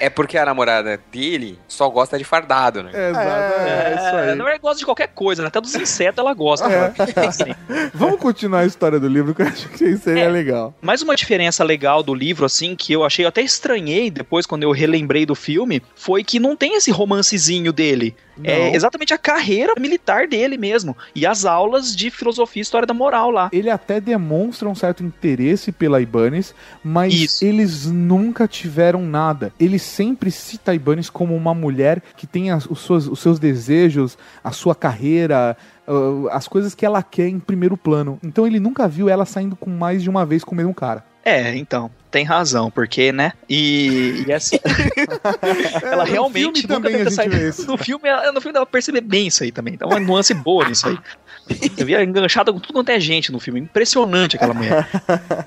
é porque a namorada dele só gosta de fardado, né? Exato, é, isso É, aí. na verdade, gosta de qualquer coisa, né? Até dos insetos ela gosta. É. Assim. Vamos continuar a história do livro, que eu acho que isso seria É. legal. Mais uma diferença legal do livro, assim, que eu achei, eu até estranhei depois quando eu relembrei do filme, foi que não tem esse romancezinho dele. É exatamente a carreira militar dele mesmo. E as aulas de filosofia e história da moral lá. Ele até demonstra um certo interesse pela Ibanez, mas eles nunca tiveram nada. Ele sempre cita a Ibanez como uma mulher que tem as- os, seus, os seus desejos, a sua carreira, ah, as coisas que ela quer em primeiro plano. Então ele nunca viu ela saindo com mais de uma vez com o mesmo cara. É, então, tem razão, porque, né? E, e assim, ela no realmente filme nunca. No filme, ela- no filme dela perceber bem isso aí também. Então, uma nuance boa nisso aí. Você via enganchada com tudo quanto é gente no filme. Impressionante aquela mulher.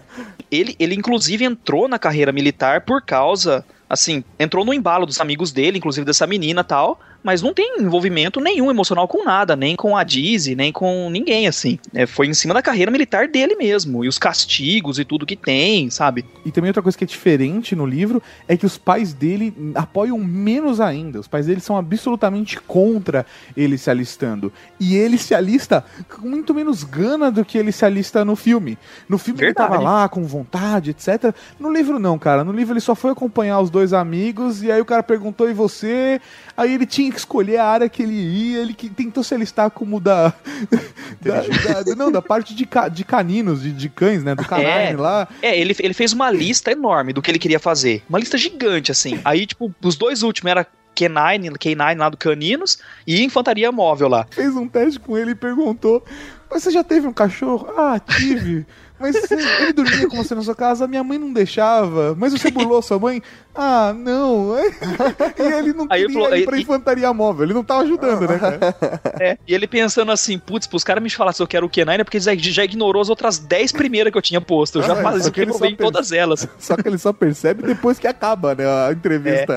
Ele, ele, inclusive, entrou na carreira militar por causa. Assim, entrou no embalo dos amigos dele, inclusive dessa menina e tal, mas não tem envolvimento nenhum emocional com nada, nem com a Dizzy, nem com ninguém, assim. É, foi em cima da carreira militar dele mesmo, e os castigos e tudo que tem, sabe? E também outra coisa que é diferente no livro é que os pais dele apoiam menos ainda. Os pais dele são absolutamente contra ele se alistando. E ele se alista com muito menos gana do que ele se alista no filme. No filme Verdade. ele tava lá com vontade, etc. No livro não, cara. No livro ele só foi acompanhar os dois amigos e aí o cara perguntou e você? Aí ele tinha tinha que escolher a área que ele ia, ele que tentou se alistar como da. da, da- não, da parte de, ca- de caninos, de, de cães, né? Do canine É, lá. é ele, ele fez uma lista enorme do que ele queria fazer. Uma lista gigante, assim. Aí, tipo, os dois últimos era K9, K9 lá do Caninos e Infantaria Móvel lá. Fez um teste com ele e perguntou: Mas você já teve um cachorro? Ah, tive. Mas você- ele dormia com você na sua casa, minha mãe não deixava. Mas você burlou sua mãe? Ah, não. E ele não Aí queria ele falou, ir pra e- infantaria móvel. Ele não tava ajudando, né, cara? É, e ele pensando assim, putz, pros caras me falar se eu quero o K9 é porque já, já ignorou as outras 10 primeiras que eu tinha posto. Eu já Ah, falei, só que ele em todas elas. Só que ele só percebe depois que acaba, né? A entrevista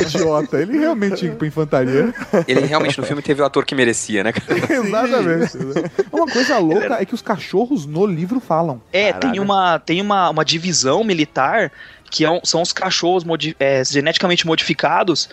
idiota. Ele realmente ir pra infantaria. Ele realmente no filme teve o ator que merecia, né? cara? Exatamente. Uma coisa louca é que os cachorros no livro falam. É, tem uma, tem uma, uma divisão militar que é são os cachorros modi- é, geneticamente modificados.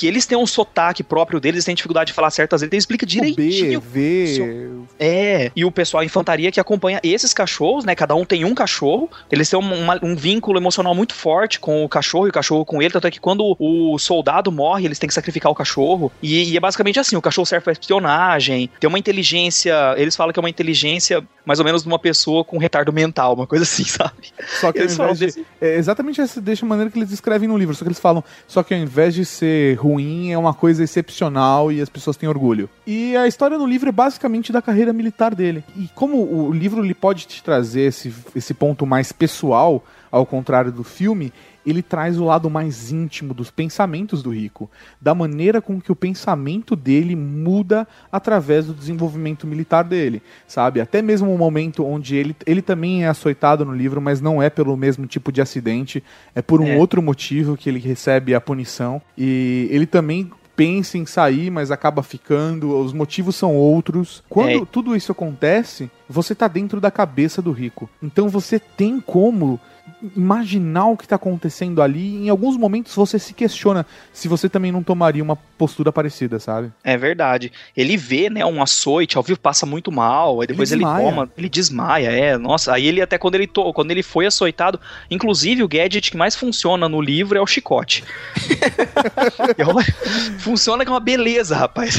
Que eles têm um sotaque próprio deles, eles têm dificuldade de falar certas vezes, ele explica direitinho. V. É, e o pessoal infantaria que acompanha esses cachorros, né? Cada um tem um cachorro. Eles têm um, uma- um vínculo emocional muito forte com o cachorro e o cachorro com ele. Tanto é que quando o soldado morre, eles têm que sacrificar o cachorro. E, e é basicamente assim: o cachorro serve pra espionagem, tem uma inteligência. Eles falam que é uma inteligência mais ou menos de uma pessoa com retardo mental, uma coisa assim, sabe? Só que ao Eles falam de, é exatamente essa deixa a maneira que eles escrevem no livro. Só que eles falam, só que ao invés de ser ruim, é uma coisa excepcional e as pessoas têm orgulho. E a história no livro é basicamente da carreira militar dele. E como o livro ele pode te trazer esse, esse ponto mais pessoal, ao contrário do filme, ele traz o lado mais íntimo dos pensamentos do Rico, da maneira com que o pensamento dele muda através do desenvolvimento militar dele, sabe? Até mesmo o momento onde ele, ele também é açoitado no livro, mas não é pelo mesmo tipo de acidente, é por um É. outro motivo que ele recebe a punição. E ele também pensa em sair, mas acaba ficando, os motivos são outros. Quando É. tudo isso acontece, você tá dentro da cabeça do Rico. Então você tem como imaginar o que tá acontecendo ali. Em alguns momentos você se questiona se você também não tomaria uma postura parecida, sabe? É verdade. Ele vê, né, um açoite, ao vivo passa muito mal, aí depois ele, desmaia. toma, ele desmaia, é, nossa, aí ele até quando ele to, quando ele foi açoitado, inclusive o gadget que mais funciona no livro é o chicote. É uma- funciona que é uma beleza, rapaz.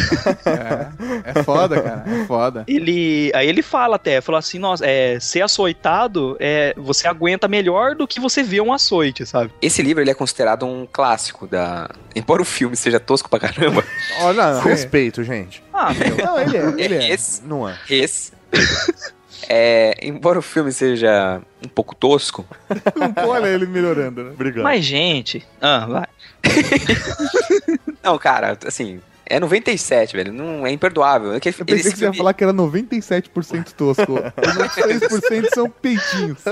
É foda, cara, é foda. Ele, aí ele fala até, falou assim, nossa, é, ser açoitado, é, você aguenta melhor do que você vê um açoite, sabe? Esse livro ele é considerado um clássico da. Embora o filme seja tosco pra caramba. Olha, respeito, gente. Ah, meu. Não, ele é, ele é. Esse, Não é. esse. É, embora o filme seja um pouco tosco, Olha ele melhorando, né? Obrigado. Mas, gente, ah, vai. não, cara, assim, é 97, velho, não é imperdoável. É que Eu pensei que você ia falar que era 97% tosco. Os 96% são peitinhos.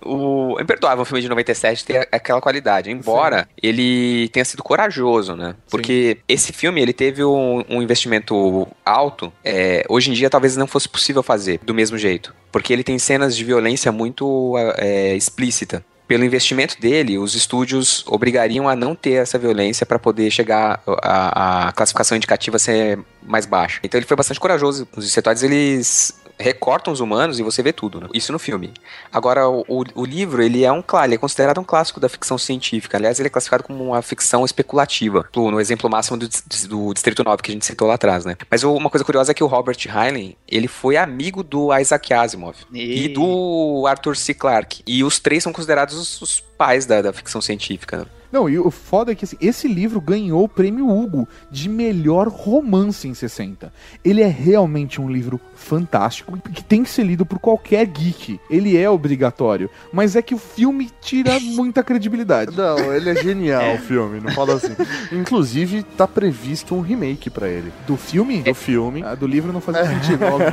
O é imperdoável um filme de 97 ter aquela qualidade, embora ele tenha sido corajoso, né? Porque esse filme ele teve um, um investimento alto. é, hoje em dia talvez não fosse possível fazer do mesmo jeito, porque ele tem cenas de violência muito é, explícita. Pelo investimento dele, os estúdios obrigariam a não ter essa violência para poder chegar a, a classificação indicativa ser mais baixa. Então ele foi bastante corajoso. Os insetoides eles recortam os humanos e você vê tudo, né? Isso no filme. Agora, o, o- o livro, ele é um ele é considerado um clássico da ficção científica. Aliás, ele é classificado como uma ficção especulativa, no exemplo máximo do, do Distrito 9, que a gente citou lá atrás, né? Mas uma coisa curiosa é que o Robert Heinlein, ele foi amigo do Isaac Asimov e, E- do Arthur C. Clarke. E os três são considerados os, os pais da, da ficção científica. né? Não, e o foda é que assim, esse livro ganhou o prêmio Hugo de melhor romance em 60. Ele é realmente um livro fantástico que tem que ser lido por qualquer geek. Ele é obrigatório, mas é que o filme tira muita credibilidade. Não, ele é genial o filme, não fala assim. Inclusive, tá previsto um remake pra ele. Do filme? Do filme. Ah, do livro não fazia sentido, óbvio.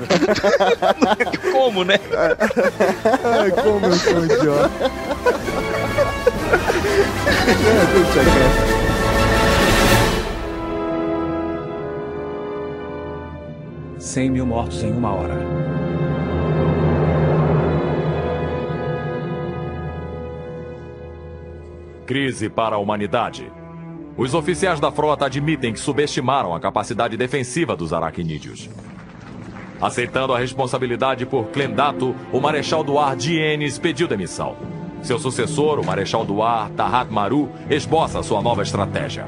Como, né? Ai, como eu sou um idiota. É, deixa quieto. Cem mil mortos em uma hora. Crise para a humanidade. Os oficiais da frota admitem que subestimaram a capacidade defensiva dos aracnídeos. Aceitando a responsabilidade por Clendato, o Marechal do Ar Dienes pediu demissão. Seu sucessor, o Marechal do Ar Tahat Maru, esboça sua nova estratégia.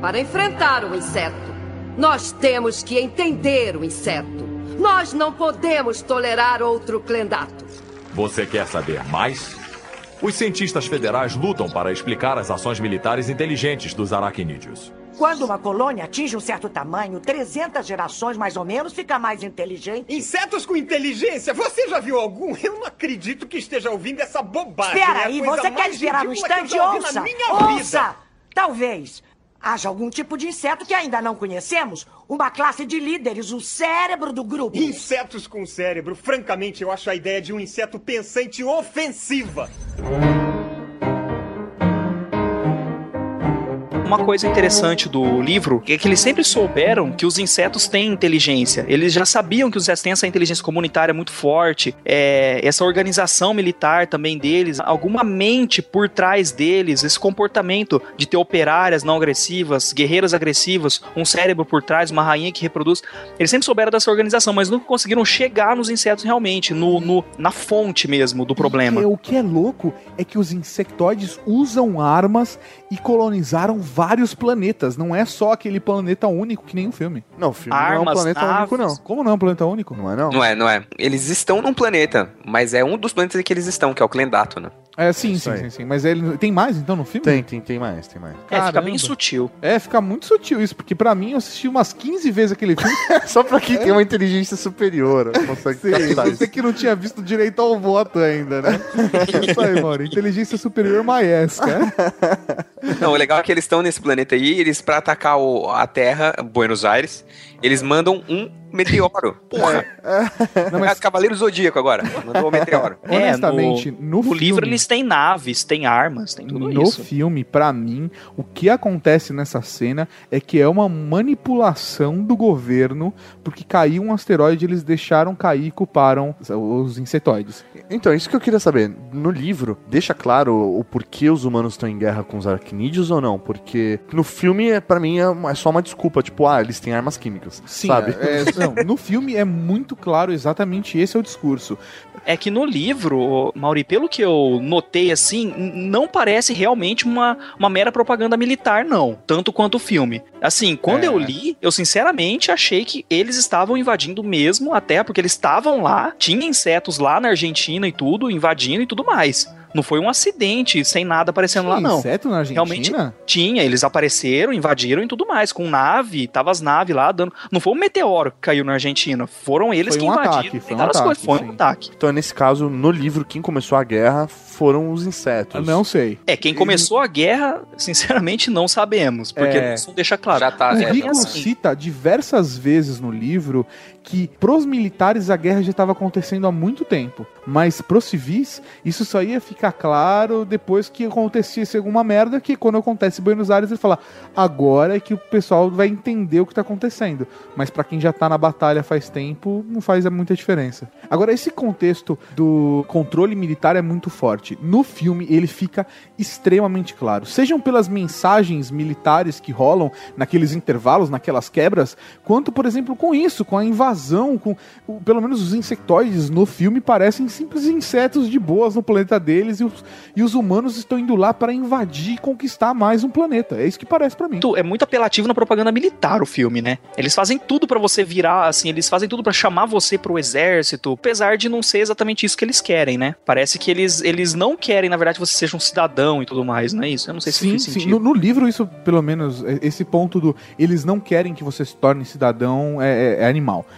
para enfrentar o inseto. Nós temos que entender o inseto. Nós não podemos tolerar outro clendato. Você quer saber mais? Os cientistas federais lutam para explicar as ações militares inteligentes dos aracnídeos. Quando uma colônia atinge um certo tamanho, 300 gerações mais ou menos fica mais inteligente. Insetos com inteligência? Você já viu algum? Eu não acredito que esteja ouvindo essa bobagem. Espera É aí, você quer esperar um instante? Ouça! Ouça! vida. Talvez haja algum tipo de inseto que ainda não conhecemos. Uma classe de líderes, o cérebro do grupo. Insetos com cérebro. Francamente, eu acho a ideia de um inseto pensante ofensiva. Uma coisa interessante do livro é que eles sempre souberam que os insetos têm inteligência. Eles já sabiam que os insetos têm essa inteligência comunitária muito forte, é, essa organização militar também deles, alguma mente por trás deles, esse comportamento de ter operárias não agressivas, guerreiras agressivas, um cérebro por trás, uma rainha que reproduz. Eles sempre souberam dessa organização, mas nunca conseguiram chegar nos insetos realmente, no, no- na fonte mesmo do problema. E o que é louco é que os insectoides usam armas e colonizaram vários planetas. Não é só aquele planeta único que nem o filme. Não, o filme não é um Armas, planeta único, não. Como não é um planeta único? Não é, não. Não é, não é. Eles estão num planeta, mas é um dos planetas em que eles estão, que é o Clendato, né? É, sim, Isso sim, sim, sim. Mas ele tem mais então no filme? Tem, tem, tem mais, tem mais. É, fica bem Caramba. sutil. É, fica muito sutil isso, porque pra mim eu assisti umas 15 vezes aquele filme. Só pra quem tem uma inteligência superior consegue Sim, captar você que não tinha visto direito ao voto ainda, né? isso aí, mano. Inteligência superior maesca. Não, o legal é que eles estão nesse planeta aí, eles, pra atacar o- a Terra, Buenos Aires, eles mandam um meteoro. Porra! É Cavaleiro Zodíaco agora. Mandou o meteoro. Honestamente, é, no no livro filme- eles têm naves, têm armas, tem tudo no isso. filme, pra mim, o que acontece nessa cena é que é uma manipulação do governo, porque caiu um asteroide, eles deixaram cair e culparam os insetoides. Então, isso que eu queria saber. No livro, deixa claro o porquê os humanos estão em guerra com os aracnídeos ou não? Porque no filme, é, pra mim, é é só uma desculpa. Tipo, ah, eles têm armas químicas. Sim, sabe? é- é- não, no filme é muito claro exatamente esse é o discurso. É que no livro, Mauri, pelo que eu notei assim, não parece realmente uma, uma mera propaganda militar, não. Tanto quanto o filme. Assim, quando É. eu li, eu sinceramente achei que eles estavam invadindo mesmo a Terra, porque eles estavam lá, tinha insetos lá na Argentina e tudo, invadindo e tudo mais. Não foi um acidente sem nada aparecendo lá, Tinha não. inseto na Argentina? Realmente tinha, eles apareceram, invadiram e tudo mais, com nave, tava as naves lá dando. Não foi um meteoro que caiu na Argentina, foram eles Foi que um invadiram. ataque, foi um ataque, coisas, foi sim. um ataque. Então, nesse caso, no livro, quem começou a guerra foram os insetos. Não sei. É, quem começou a guerra, sinceramente, não sabemos. Porque É. isso não deixa claro. Já tá, o é, Rico assim. cita diversas vezes no livro que pros militares a guerra já estava acontecendo há muito tempo, mas pros civis isso só ia ficar claro depois que acontecesse alguma merda que quando acontece em Buenos Aires ele fala agora é que o pessoal vai entender o que tá acontecendo, mas pra quem já tá na batalha faz tempo não faz muita diferença. Agora esse contexto do controle militar é muito forte. No filme ele fica extremamente claro, sejam pelas mensagens militares que rolam naqueles intervalos, naquelas quebras, quanto, por exemplo, com isso, com a invasão, com o- pelo menos os insectoides no filme parecem simples insetos de boas no planeta deles e os, e os humanos estão indo lá para invadir e conquistar mais um planeta. É isso que parece para mim. É muito apelativo na propaganda militar o filme, né? Eles fazem tudo pra você virar, assim, eles fazem tudo pra chamar você pro exército, apesar de não ser exatamente isso que eles querem, né? Parece que eles, eles não querem, na verdade, que você seja um cidadão e tudo mais, não é isso? Eu não sei se Sim, faz sim. sentido. No, no livro, isso, pelo menos, é- esse ponto do eles não querem que você se torne cidadão é, é- é animal,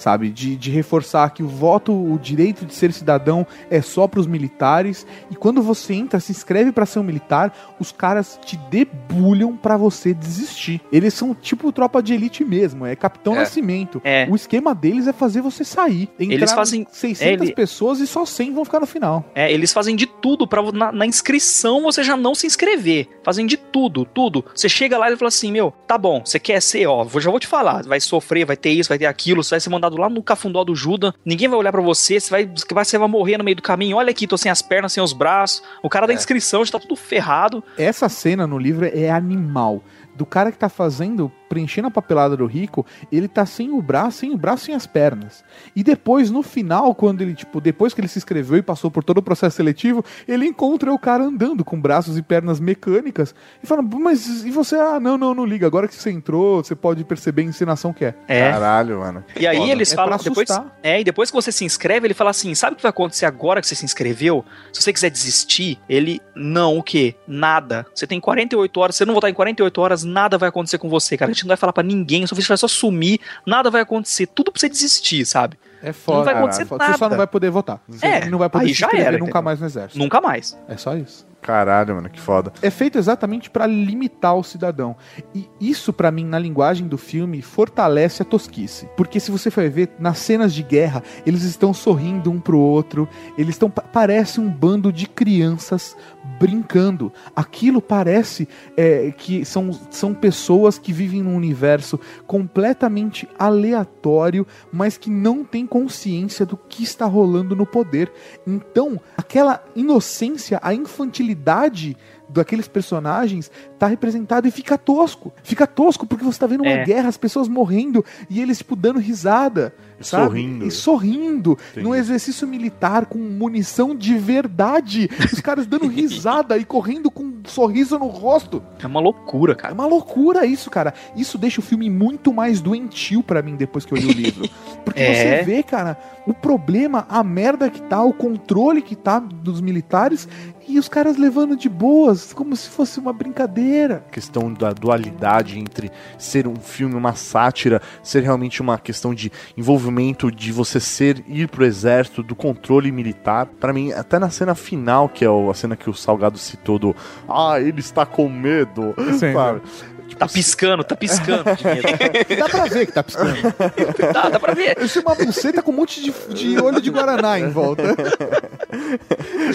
sabe? De, de reforçar que o voto, o direito de ser cidadão é só pros militares. E quando você entra, se inscreve pra ser um militar, os caras te debulham pra você desistir. Eles são tipo tropa de elite mesmo, é Capitão É. Nascimento. É. O esquema deles é fazer você sair. Eles Entraram fazem- 600 é, ele- pessoas e só 100 vão ficar no final. É, eles fazem de tudo pra na, na inscrição você já não se inscrever. Fazem de tudo, tudo. Você chega lá e fala assim: Meu, tá bom, você quer ser, ó, já vou te falar. Vai sofrer, vai ter isso, vai ter aquilo, você vai ser mandado lá no cafundó do Judas. Ninguém vai olhar pra você, você vai, você vai, morrer no meio do caminho. Olha aqui, tô sem as pernas, sem os braços. O cara da inscrição já tá tudo ferrado. Essa cena no livro é animal. Do cara que tá fazendo, preenchendo a papelada do rico, ele tá sem o braço, sem o braço, sem as pernas. E depois, no final, quando ele, tipo, depois que ele se inscreveu e passou por todo o processo seletivo, ele encontra o cara andando com braços e pernas mecânicas e fala, mas e você? Ah, não, não, não liga. Agora que você entrou, você pode perceber a encenação que é. É. Caralho, mano. E aí Foda. eles É falam pra depois, é, e depois que você se inscreve, ele fala assim: "Sabe o que vai acontecer agora que você se inscreveu? Se você quiser desistir, ele não, o quê? Nada. Você tem 48 horas, se você não voltar em 48 horas, nada vai acontecer com você, cara. A gente não vai falar pra ninguém, só você vai só sumir, nada vai acontecer, tudo pra você desistir, sabe? É foda. Não vai cara, acontecer foda. nada. Você só não vai poder votar. Você É, não vai poder aí já era, nunca entendeu? mais no exército. Nunca mais. É só isso. Caralho, mano, que foda. É feito exatamente pra limitar o cidadão. E isso, pra mim, na linguagem do filme, fortalece a tosquice. Porque se você for ver, nas cenas de guerra, eles estão sorrindo um pro outro, eles estão. pa- Parece um bando de crianças brincando. Aquilo parece é, que são, são pessoas que vivem num universo completamente aleatório, mas que não tem consciência do que está rolando no poder. Então, aquela inocência, a infantilidade daqueles personagens tá representado e fica tosco. Fica tosco porque você tá vendo uma É. guerra, as pessoas morrendo e eles tipo dando risada, sabe? sorrindo. E sorrindo Entendi. num exercício militar com munição de verdade. Os caras dando risada e correndo com um sorriso no rosto. É uma loucura, É cara. uma loucura isso, cara. Isso deixa o filme muito mais doentio pra mim depois que eu li o livro. Porque É. você vê, cara, o problema, a merda que tá, o controle que tá dos militares e os caras levando de boas, como se fosse uma brincadeira. questão da dualidade entre ser um filme, uma sátira, ser realmente uma questão de envolvimento de você ser ir pro exército, do controle militar. Pra mim, até na cena final, que é a cena que o Salgado citou do Ah, ele está com medo. Sim. Sabe? Tá piscando, tá piscando. Dá pra ver que tá piscando. dá, dá pra ver. Isso é uma buceta com um monte de, de olho de Guaraná em volta.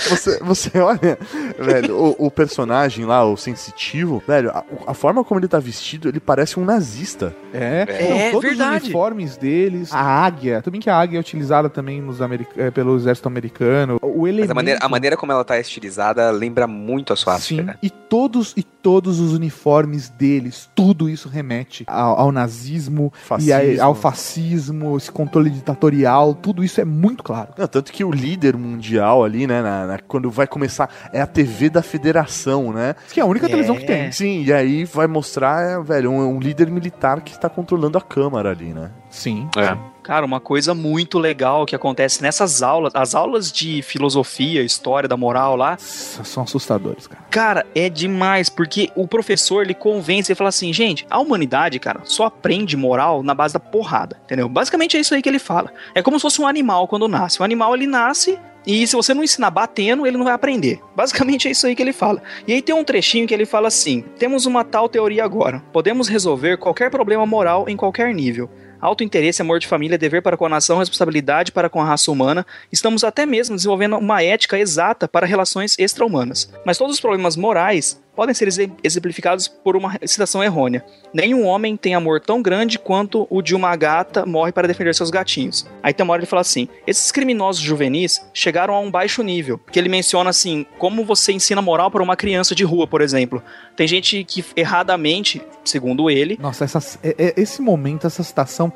Você, você olha, velho, o, o personagem lá, o sensitivo, velho, a, a forma como ele tá vestido, ele parece um nazista. É, É, Não, todos verdade. os uniformes deles, a águia, também que a águia é utilizada também nos eh, pelo exército americano, o elemento... Mas a maneira, a maneira como ela tá estilizada lembra muito a swastika. Sim, e todos e todos os uniformes deles, tudo isso remete ao, ao nazismo e a- Fascismo. ao fascismo, esse controle ditatorial, tudo isso é muito claro. Não, tanto que o líder mundial ali, né, na- na- quando vai começar, é a TV da federação, né? Que é a única É. televisão que tem. Sim, e aí vai mostrar, é, velho, um, um líder militar que está controlando a câmara ali, né? Sim. É. Cara, uma coisa muito legal que acontece nessas aulas, as aulas de filosofia, história da moral lá, São assustadores, cara. cara, é demais, porque o professor ele convence e fala assim, gente, a humanidade, cara, só aprende moral na base da porrada, entendeu? Basicamente é isso aí que ele fala. É como se fosse um animal quando nasce. O animal ele nasce e se você não ensinar batendo, ele não vai aprender. Basicamente é isso aí que ele fala. E aí tem um trechinho que ele fala assim: temos uma tal teoria agora. Podemos resolver qualquer problema moral em qualquer nível. Autointeresse, amor de família, dever para com a nação, responsabilidade para com a raça humana. Estamos até mesmo desenvolvendo uma ética exata para relações extra-humanas. Mas todos os problemas morais podem ser exe- exemplificados por uma citação errônea. Nenhum homem tem amor tão grande quanto o de uma gata morre para defender seus gatinhos. Aí tem uma hora ele fala assim: esses criminosos juvenis chegaram a um baixo nível. Que ele menciona assim: como você ensina moral para uma criança de rua, por exemplo. Tem gente que erradamente, segundo ele, Nossa, é- é- esse momento, essa citação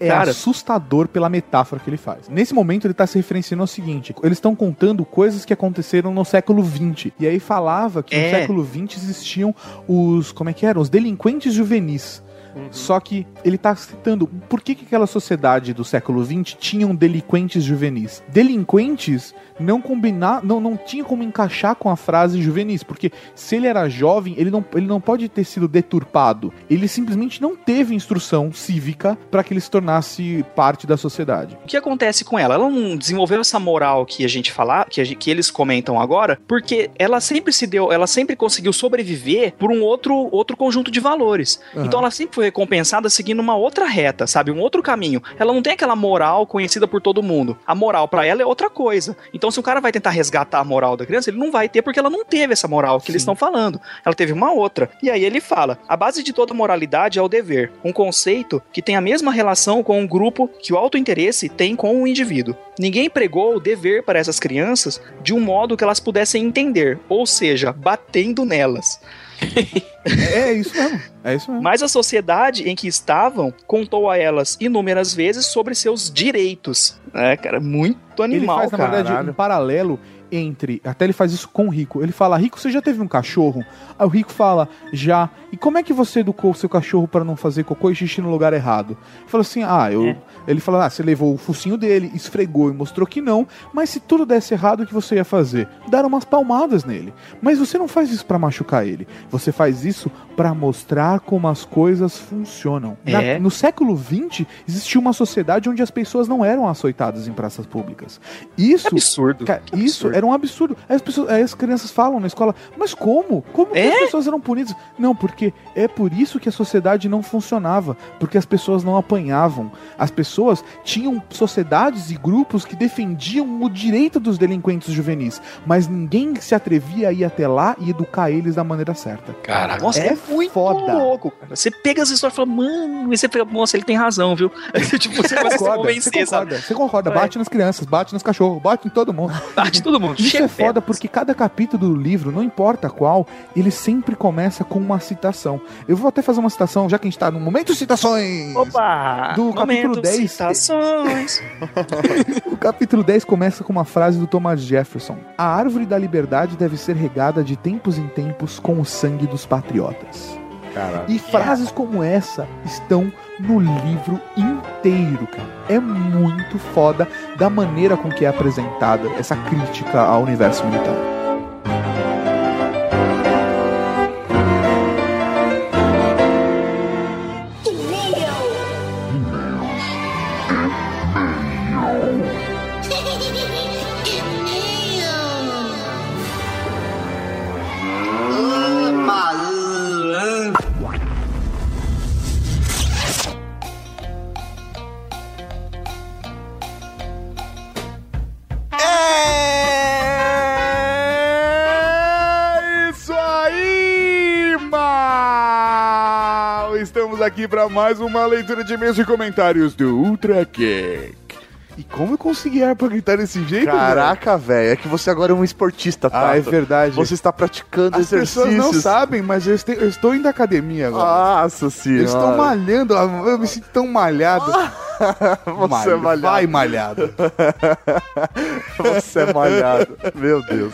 é Cara. assustador pela metáfora que ele faz. Nesse momento, ele tá se referenciando ao seguinte: eles estão contando coisas que aconteceram no século XX. E aí falava que no É. século XX existiam os. Como é que eram? Os delinquentes juvenis. Só que ele tá citando por que, que aquela sociedade do século XX tinham delinquentes juvenis. Delinquentes não combinar, não, não tinha como encaixar com a frase juvenis, porque se ele era jovem, ele não, ele não pode ter sido deturpado. Ele simplesmente não teve instrução cívica para que ele se tornasse parte da sociedade. O que acontece com ela? Ela não desenvolveu essa moral que a gente falar, que, gente- que eles comentam agora, porque ela sempre se deu, ela sempre conseguiu sobreviver por um outro, outro conjunto de valores. Aham. Então ela sempre foi recompensada seguindo uma outra reta, sabe? Um outro caminho. Ela não tem aquela moral conhecida por todo mundo. A moral pra ela é outra coisa. Então se o cara vai tentar resgatar a moral da criança, ele não vai ter porque ela não teve essa moral que eles estão falando. Ela teve uma outra. E aí ele fala: a base de toda moralidade é o dever, um conceito que tem a mesma relação com um grupo que o autointeresse tem com o indivíduo. Ninguém pregou o dever para essas crianças de um modo que elas pudessem entender, ou seja, batendo nelas. É isso mesmo. É isso mesmo. Mas a sociedade em que estavam contou a elas inúmeras vezes sobre seus direitos. É, cara, muito animal, ele faz, cara. na verdade, um paralelo entre. Até ele faz isso com o Rico. Ele fala: Rico, você já teve um cachorro? Aí o Rico fala: Já. E como é que você educou o seu cachorro para não fazer cocô e xixi no lugar errado? Ele fala assim: Ah, eu. Ele fala: Ah, você levou o focinho dele, esfregou e mostrou que não. Mas se tudo desse errado, o que você ia fazer? Dar umas palmadas nele. Mas você não faz isso para machucar ele. Você faz isso para mostrar como as coisas funcionam. Na- É. no século XX, existia uma sociedade onde as pessoas não eram açoitadas em praças públicas. Isso. absurdo. Cara, isso era um absurdo. Aí as, pessoas, aí as crianças falam na escola, mas como? Como que É? as pessoas eram punidas? Não, porque é por isso que a sociedade não funcionava. Porque as pessoas não apanhavam. As pessoas tinham sociedades e grupos que defendiam o direito dos delinquentes juvenis. Mas ninguém se atrevia a ir até lá e educar eles da maneira certa. Cara, nossa, é, é, muito foda. louco. cara. Você pega as histórias e fala, mano, e você pega, nossa, ele tem razão, viu? tipo, você vai Concorda, convencer, você sabe? concorda, você concorda, É. bate nas crianças, bate nos cachorros, bate em todo mundo. Bate todo mundo. Isso é foda porque cada capítulo do livro, não importa qual, ele sempre começa com uma citação. Eu vou até fazer uma citação, já que a gente tá no momento citações. Opa! Do capítulo Momento 10. Citações. O capítulo 10 começa com uma frase do Thomas Jefferson: A árvore da liberdade deve ser regada de tempos em tempos com o sangue dos patriotas. E frases como essa estão no livro inteiro, cara. É muito foda da maneira com que é apresentada essa crítica ao universo militar. Aqui para mais uma leitura de e-mails comentários do Ultra Kick. E como eu consegui ar pra gritar desse jeito? Caraca, velho, é que você agora é um esportista, tá? Ah, é verdade. Você está praticando As exercícios. pessoas não sabem, mas eu, este- eu estou indo da academia agora. Nossa senhora. eu estou malhando, eu me sinto tão malhado. Você é malhado. Vai malhado. Você é malhado. Meu Deus.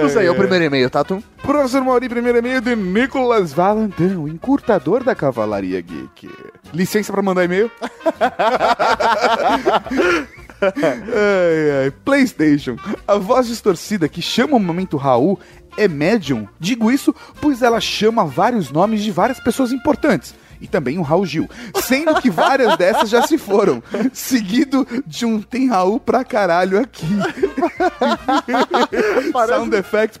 Vamos aí, é o primeiro e-mail, Tato. Professor Mauri, primeiro e-mail de Nicolas Valentin, o encurtador da Cavalaria Geek. Licença pra mandar e-mail? ai, ai. PlayStation. A voz distorcida que chama o momento Raul é médium. Digo isso pois ela chama vários nomes de várias pessoas importantes. E também o Raul Gil. Sendo que várias dessas já se foram. Seguido de um tem Raul pra caralho aqui. Sound effect.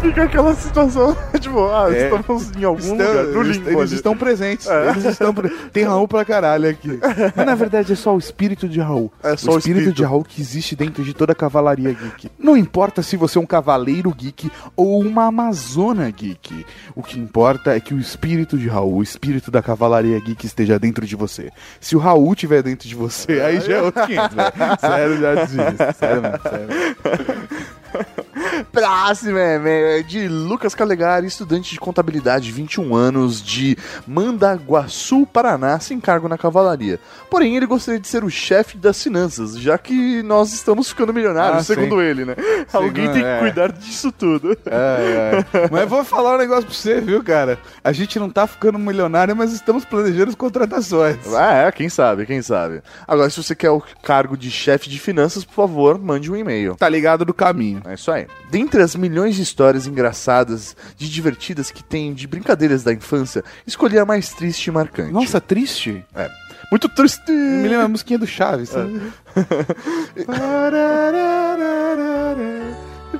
Fica aquela situação, tipo, ah, É. estamos em algum Estão- lugar do eles, limbo eles ali. estão presentes. É. Eles estão pre... Tem Raul pra caralho aqui. Mas na verdade é só o espírito de Raul. É só o espírito, espírito. de Raul que existe dentro de toda a cavalaria geek. Não importa se você é um cavaleiro geek ou uma amazona geek. O que importa é que o espírito de Raul, o espírito da cavalaria geek esteja dentro de você. Se o Raul estiver dentro de você, aí já é outro 500, velho. Sério, já desisto. Sério mesmo, sério. Próximo é de Lucas Calegari, estudante de contabilidade, 21 anos, de Mandaguaçu, Paraná, sem cargo na cavalaria. Porém, ele gostaria de ser o chefe das finanças, já que nós estamos ficando milionários, Ah, segundo sim. ele, né? Alguém tem que é. cuidar disso tudo. É, é. Mas vou falar um negócio pra você, viu, cara? A gente não tá ficando milionário, mas estamos planejando as contratações. Ah, é, quem sabe, quem sabe. Agora, se você quer o cargo de chefe de finanças, por favor, mande um e-mail. Tá ligado do caminho. É isso aí. Dentre as milhões de histórias engraçadas, de divertidas que tem de brincadeiras da infância, escolhi a mais triste e marcante. Nossa, triste? É. Muito triste. Me lembra a musiquinha do Chaves. sabe?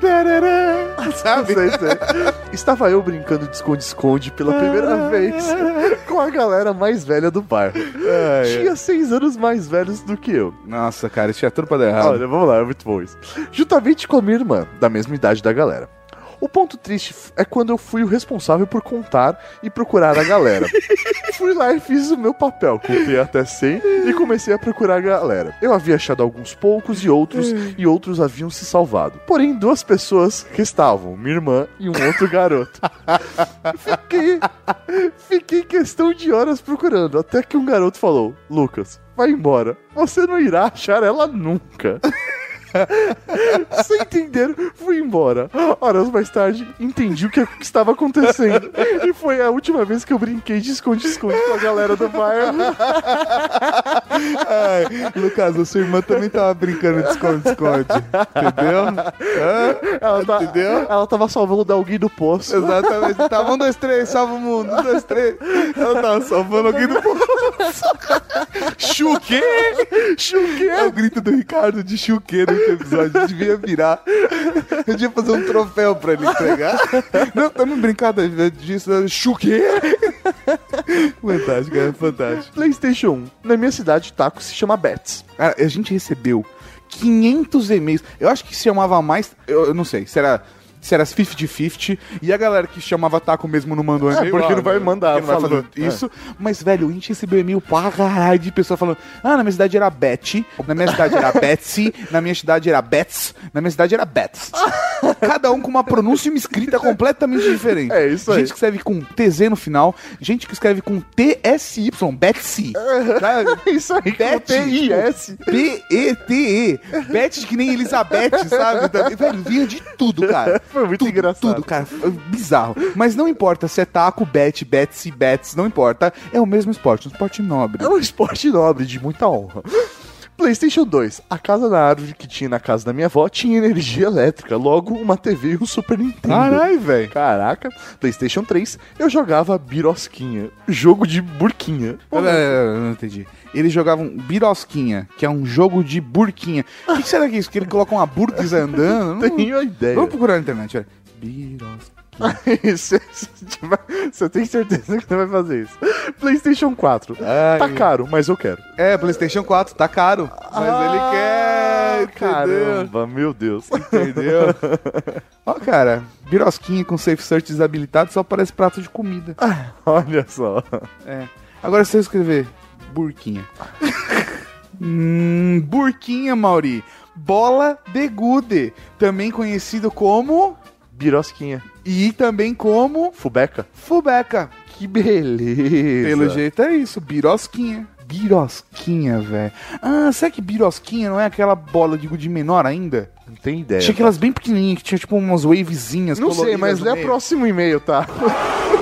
Sabe? Sei, sei. Estava eu brincando de esconde-esconde pela primeira vez com a galera mais velha do bairro. Tinha seis anos mais velhos do que eu. Nossa, cara, isso tinha tudo pra dar errado. Olha, vamos lá, é muito bom isso. Juntamente com a minha irmã, da mesma idade da galera. O ponto triste é quando eu fui o responsável por contar e procurar a galera. fui lá e fiz o meu papel, contei até 100 e comecei a procurar a galera. Eu havia achado alguns poucos e outros, e outros haviam se salvado. Porém, duas pessoas restavam, minha irmã e um outro garoto. Fiquei, fiquei questão de horas procurando, até que um garoto falou: Lucas, vai embora, você não irá achar ela nunca. Sem entender, fui embora. Horas mais tarde, entendi o que estava acontecendo. E foi a última vez que eu brinquei de esconde-esconde com a galera do bairro. Ai, Lucas, a sua irmã também tava brincando de esconde-esconde. Entendeu? Ela, tá- Entendeu? ela tava salvando alguém do poço. Exatamente. Tava um, dois, três, salva o mundo. Um, dois, três. Ela tava salvando alguém do poço. Chuquê! Chuquê! É o grito do Ricardo de chuquê nesse episódio. Devia virar. Eu devia fazer um troféu pra ele entregar. Não, estamos brincando disso. Chuquê! Fantástico, é fantástico. PlayStation 1. Na minha cidade, taco se chama Bets. Cara, a gente recebeu 500 e-mails. Eu acho que se chamava mais. Eu, eu não sei, será. Se era 50-50, e a galera que chamava taco mesmo não mandou É, e-mail. porque ah, não vai mandar porque não vai falando, fazer isso. Mas, velho, a gente recebeu e-mail pra caralho de pessoa falando: Ah, na minha cidade era Betty, na minha cidade era Betsy, na minha cidade era Bets, na minha cidade era Bets. Cada um com uma pronúncia e uma escrita completamente diferente. É isso aí. Gente que escreve com TZ no final, gente que escreve com TSY, Betsy. Sabe? Isso aí, T-I-S. B-E-T-E. Beth que nem Elizabeth, sabe? Velho, vinha de tudo, cara. Foi muito tudo, engraçado. Tudo, cara. Bizarro. Mas não importa se é taco, bet, betsy, bets, não importa. É o mesmo esporte, um esporte nobre. É um esporte nobre, de muita honra. PlayStation 2. A casa da árvore que tinha na casa da minha avó tinha energia elétrica, logo uma TV e um Super Nintendo. Caralho, velho. Caraca. PlayStation 3. Eu jogava Birosquinha, jogo de burquinha. Eu, eu não entendi. Eles jogavam Birosquinha, que é um jogo de burquinha. O que, que será que é isso? Que ele coloca uma burca e sai andando? Não tenho ideia. Vamos procurar na internet, olha. Birosquinha. Você tem certeza que você vai fazer isso? PlayStation 4. Ai. Tá caro, mas eu quero. É, PlayStation 4, tá caro. Mas ele quer. Entendeu? Caramba, meu Deus. Entendeu? Ó, cara, birosquinha com safe search desabilitado só parece prato de comida. Olha só. É. Agora se eu escrever burquinha. hum, burquinha, Mauri. Bola de gude. Também conhecido como. Birosquinha. E também como. Fubeca. Fubeca. Que beleza. Pelo jeito é isso, birosquinha. Birosquinha, velho. Ah, será que birosquinha não é aquela bola de gude menor ainda? Não tem ideia. Tinha aquelas bem pequenininhas que tinha tipo umas wavezinhas. Não sei, mas lê o próximo e-mail, tá?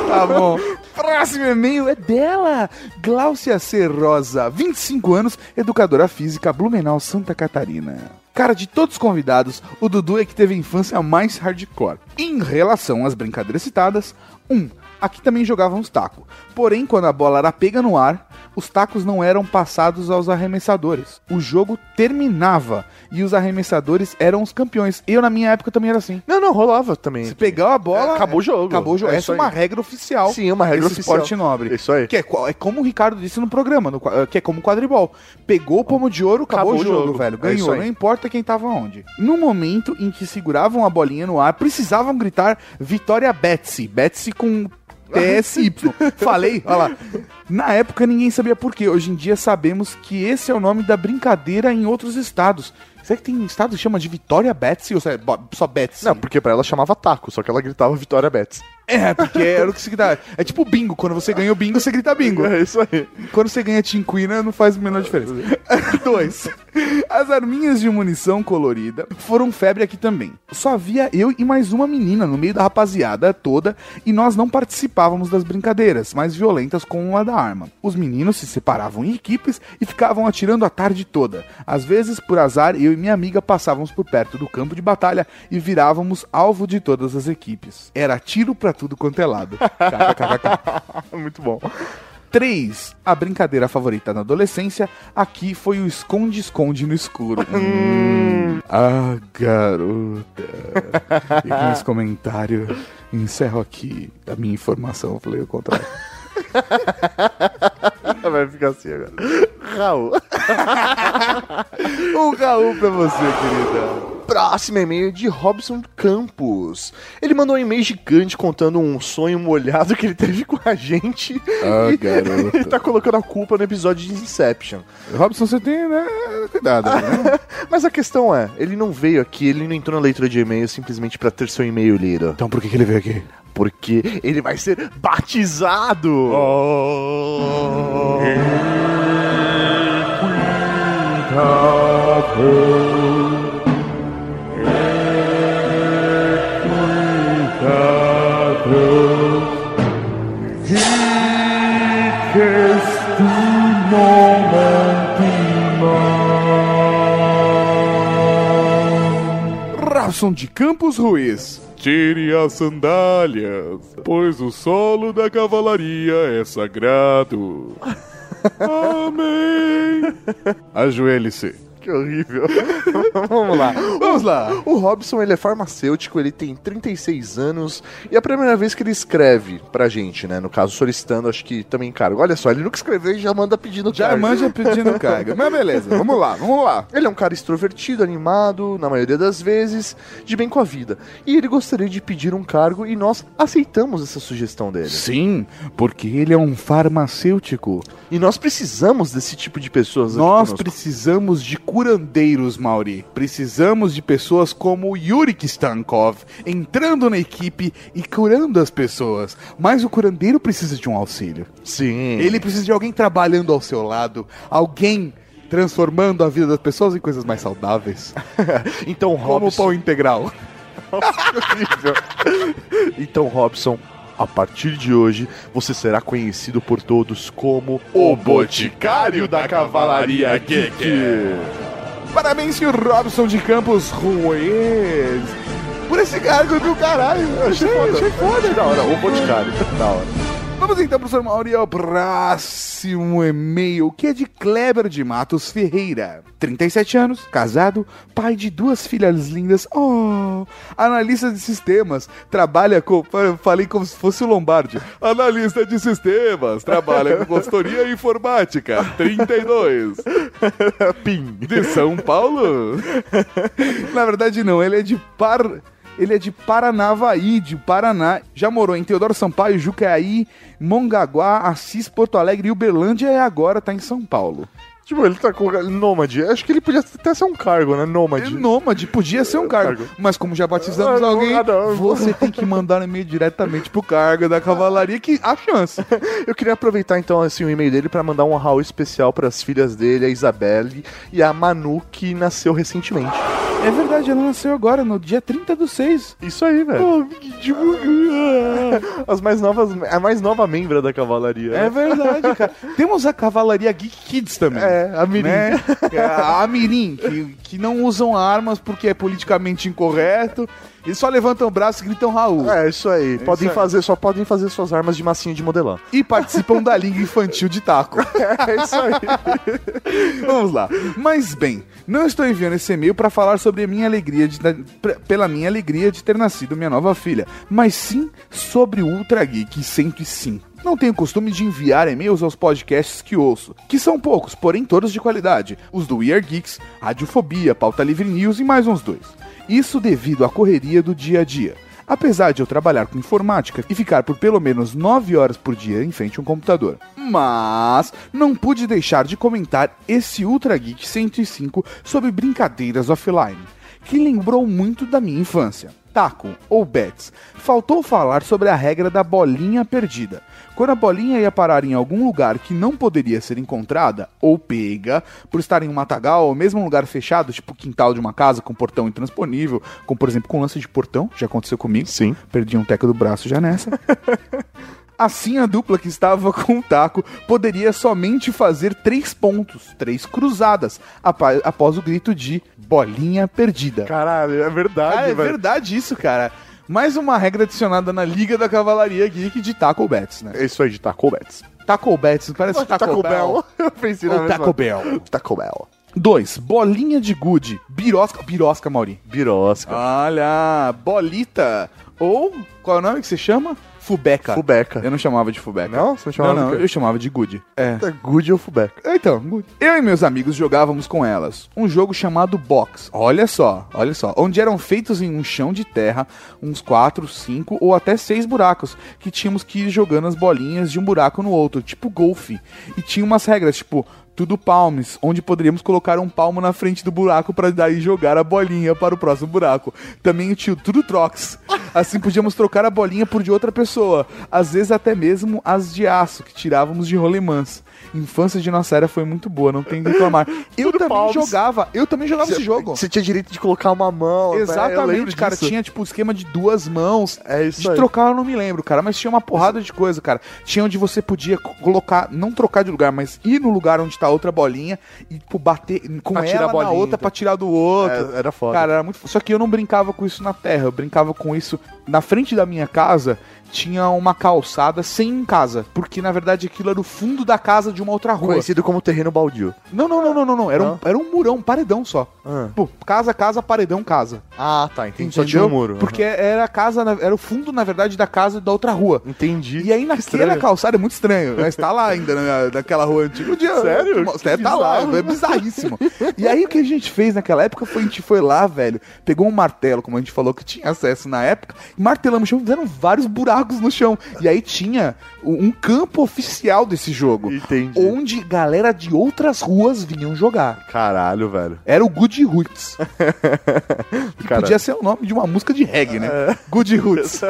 Tá bom. Próximo e-mail é dela, Gláucia C. Rosa, 25 anos, educadora física, Blumenau, Santa Catarina. Cara, de todos os convidados, o Dudu é que teve a infância mais hardcore. Em relação às brincadeiras citadas, 1. Um, aqui também jogávamos taco. Porém, quando a bola era pega no ar, os tacos não eram passados aos arremessadores. O jogo terminava e os arremessadores eram os campeões. Eu, na minha época, também era assim. Não, não, rolava também. Se pegar a bola, É, acabou o jogo. Acabou o jogo. É Essa é uma regra oficial. Sim, é uma regra oficial. esporte nobre. Isso aí. Que é, é como o Ricardo disse no programa, no qua- que é como o quadribol. Pegou o pomo de ouro, acabou, Acabou o jogo, jogo. velho. É Ganhou, não importa quem tava onde. No momento em que seguravam a bolinha no ar, precisavam gritar Vitória Betsy. Betsy com TSY. Falei, olha lá. Na época ninguém sabia por quê. Hoje em dia sabemos que esse é o nome da brincadeira em outros estados. Será que tem estado que chama de Vitória Betsy ou é só Betsy? Não, porque pra ela chamava taco, só que ela gritava Vitória Betts. É, porque era o que se grita. É tipo bingo. Quando você ganha o bingo, você grita bingo. É isso aí. Quando você ganha Tinquina, não faz a menor diferença. Dois. As arminhas de munição colorida foram febre aqui também. Só havia eu e mais uma menina no meio da rapaziada toda e nós não participávamos das brincadeiras mais violentas com a da arma. Os meninos se separavam em equipes e ficavam atirando a tarde toda. Às vezes, por azar, eu e minha amiga passávamos por perto do campo de batalha e virávamos alvo de todas as equipes. Era tiro pra tudo quanto é lado. KKKK. Muito bom. 3. A brincadeira favorita na adolescência aqui foi o esconde-esconde no escuro. Hum. Ah, garota. E com esse comentário, encerro aqui a minha informação. Eu falei o contrário. Vai ficar assim agora. Raul. Um Raul pra você, querida. Próximo e-mail de Robson Campos. Ele mandou um e-mail gigante contando um sonho molhado que ele teve com a gente. Ah, e garoto. ele tá colocando a culpa no episódio de Inception. Robson, você tem, né? Cuidado, né? Mas a questão é, ele não veio aqui, ele não entrou na leitura de e-mail simplesmente pra ter seu e-mail lido. Então por que, que ele veio aqui? Porque ele vai ser batizado! Robson de Campos Ruiz. Tire as sandálias, pois o solo da cavalaria é sagrado. Amém. Ajoelhe-se. Que horrível. Vamos lá. Vamos lá. O Robson, ele é farmacêutico, ele tem 36 anos e é a primeira vez que ele escreve pra gente, né? No caso, solicitando, acho que também cargo. Olha só, ele nunca escreveu e já manda pedindo Já cargo. manja pedindo carga. Mas beleza, vamos lá, vamos lá. Ele é um cara extrovertido, animado, na maioria das vezes, de bem com a vida. E ele gostaria de pedir um cargo e nós aceitamos essa sugestão dele. Sim, porque ele é um farmacêutico. E nós precisamos desse tipo de pessoas Nós conosco. precisamos de curandeiros, Mauri. Precisamos de pessoas como Yuri Stankov entrando na equipe e curando as pessoas. Mas o curandeiro precisa de um auxílio. Sim. Ele precisa de alguém trabalhando ao seu lado, alguém transformando a vida das pessoas em coisas mais saudáveis. então, Como o Robson. pão integral. Então, Robson, a partir de hoje, você será conhecido por todos como o Boticário da Cavalaria Geek. Parabéns, senhor Robson de Campos Ruiz. Por esse cargo do caralho. Achei foda. Achei foda. Da hora, o Boticário. Da hora. Vamos então, professor Mauri, ao próximo e-mail, que é de Kleber de Matos Ferreira. 37 anos, casado, pai de duas filhas lindas. Oh, analista de sistemas, trabalha com. Falei como se fosse o Lombardi. Analista de sistemas, trabalha com consultoria e informática. 32. Pim. De São Paulo? Na verdade, não, ele é de Par. Ele é de Paranavaí, de Paraná. Já morou em Teodoro Sampaio, Jucaí, Mongaguá, Assis, Porto Alegre e Uberlândia e agora tá em São Paulo. Tipo, ele tá com nômade. Acho que ele podia até ser um cargo, né? Nômade. Nômade, podia ser um cargo. Mas como já batizamos Ah, alguém, não. você tem que mandar um e-mail diretamente pro cargo da cavalaria que há chance. Eu queria aproveitar então assim, o e-mail dele pra mandar um Raul especial pras filhas dele, a Isabelle e a Manu, que nasceu recentemente. É verdade, ela nasceu agora, no dia 30 do 6. Isso aí, velho. As mais novas, a mais nova membra da cavalaria. É verdade, cara. Temos a Cavalaria Geek Kids também. É, a Mirim. Né? A Mirim, que, que não usam armas porque é politicamente incorreto. Eles só levantam o braço e gritam Raul. É, isso aí. podem aí. fazer, só podem fazer suas armas de massinha de modelar. E participam da Liga Infantil de Taco. É isso aí. Vamos lá. Mas bem, não estou enviando esse e-mail para falar sobre a minha alegria de pela minha alegria de ter nascido minha nova filha, mas sim sobre o Ultra Geek 105. Não tenho costume de enviar e-mails aos podcasts que ouço, que são poucos, porém todos de qualidade. Os do We Are Geeks, Radiofobia, Pauta Livre News e mais uns dois. Isso devido à correria do dia a dia. Apesar de eu trabalhar com informática e ficar por pelo menos 9 horas por dia em frente a um computador. Mas não pude deixar de comentar esse Ultra Geek 105 sobre brincadeiras offline, que lembrou muito da minha infância. Taco, ou Bets, faltou falar sobre a regra da bolinha perdida. Quando a bolinha ia parar em algum lugar que não poderia ser encontrada ou pega, por estar em um matagal ou mesmo um lugar fechado, tipo o quintal de uma casa com portão intransponível, como por exemplo com lance de portão, já aconteceu comigo. Sim. Perdi um teco do braço já nessa. Assim, a dupla que estava com o taco poderia somente fazer três pontos, três cruzadas, após o grito de bolinha perdida. Caralho, é verdade, Ah, é velho. verdade isso, cara. Mais uma regra adicionada na Liga da Cavalaria Geek de Taco Bets, né? É isso aí, de Taco Bets. Taco Bets, parece Taco, Taco Bell. Bell. Eu pensei na Taco Bell. Taco Bell. 2. Bolinha de gude. Birosca. Birosca, Mauri. Birosca. Olha, bolita. Ou, qual é o nome que você chama? Fubeca. Fubeca. Eu não chamava de Fubeca. Não? Você não chamava não, de não, quê? eu chamava de Good. É. É Good ou Fubeca? Então, Good. Eu e meus amigos jogávamos com elas um jogo chamado Box. Olha só, olha só. Onde eram feitos em um chão de terra uns 4, 5 ou até 6 buracos. Que tínhamos que ir jogando as bolinhas de um buraco no outro, tipo golfe. E tinha umas regras, tipo. Tudo palmes, onde poderíamos colocar um palmo na frente do buraco para daí jogar a bolinha para o próximo buraco. Também o tudo trox. Assim podíamos trocar a bolinha por de outra pessoa, às vezes até mesmo as de aço que tirávamos de rolemãs. Infância de nossa era foi muito boa, não tem que reclamar. Eu também jogava, eu também jogava Você- esse jogo. Você tinha direito de colocar uma mão. né? Exatamente, cara. disso. Tinha, tipo, esquema de duas mãos. É isso De aí. trocar eu não me lembro, cara. Mas tinha uma porrada de coisa, cara. Tinha onde você podia co- colocar, não trocar de lugar, mas ir no lugar onde tá a outra bolinha e, tipo, bater com Pra ela a bolinha, na outra então. pra tirar do outro. É, era foda. Cara, era muito. Só que eu não brincava com isso na terra. Eu brincava com isso na frente da minha casa. Tinha uma calçada sem casa. Porque na verdade aquilo era o fundo da casa de uma outra rua. Conhecido como terreno baldio. Não, não, não, não, não, não. Era, um, era um murão, um paredão só. Ah. Pô, casa, casa, paredão, casa. Ah, tá, entendi. Só tinha um muro. Porque era a casa, era o fundo, na verdade, da casa da outra rua. Entendi. E aí naquela estranho. calçada é muito estranho. Mas tá lá ainda, na, naquela rua antiga. Um dia, Sério? Que tá lá, é bizarríssimo. e aí o que a gente fez naquela época foi a gente foi lá, velho, pegou um martelo, como a gente falou que tinha acesso na época, martelamos o chão, fizeram vários buracos no chão. E aí tinha um campo oficial desse jogo. Entendi. Onde galera de outras ruas vinham jogar. Caralho, velho. Era o Good Roots. Que podia ser o nome de uma música de reggae, né? Good Roots.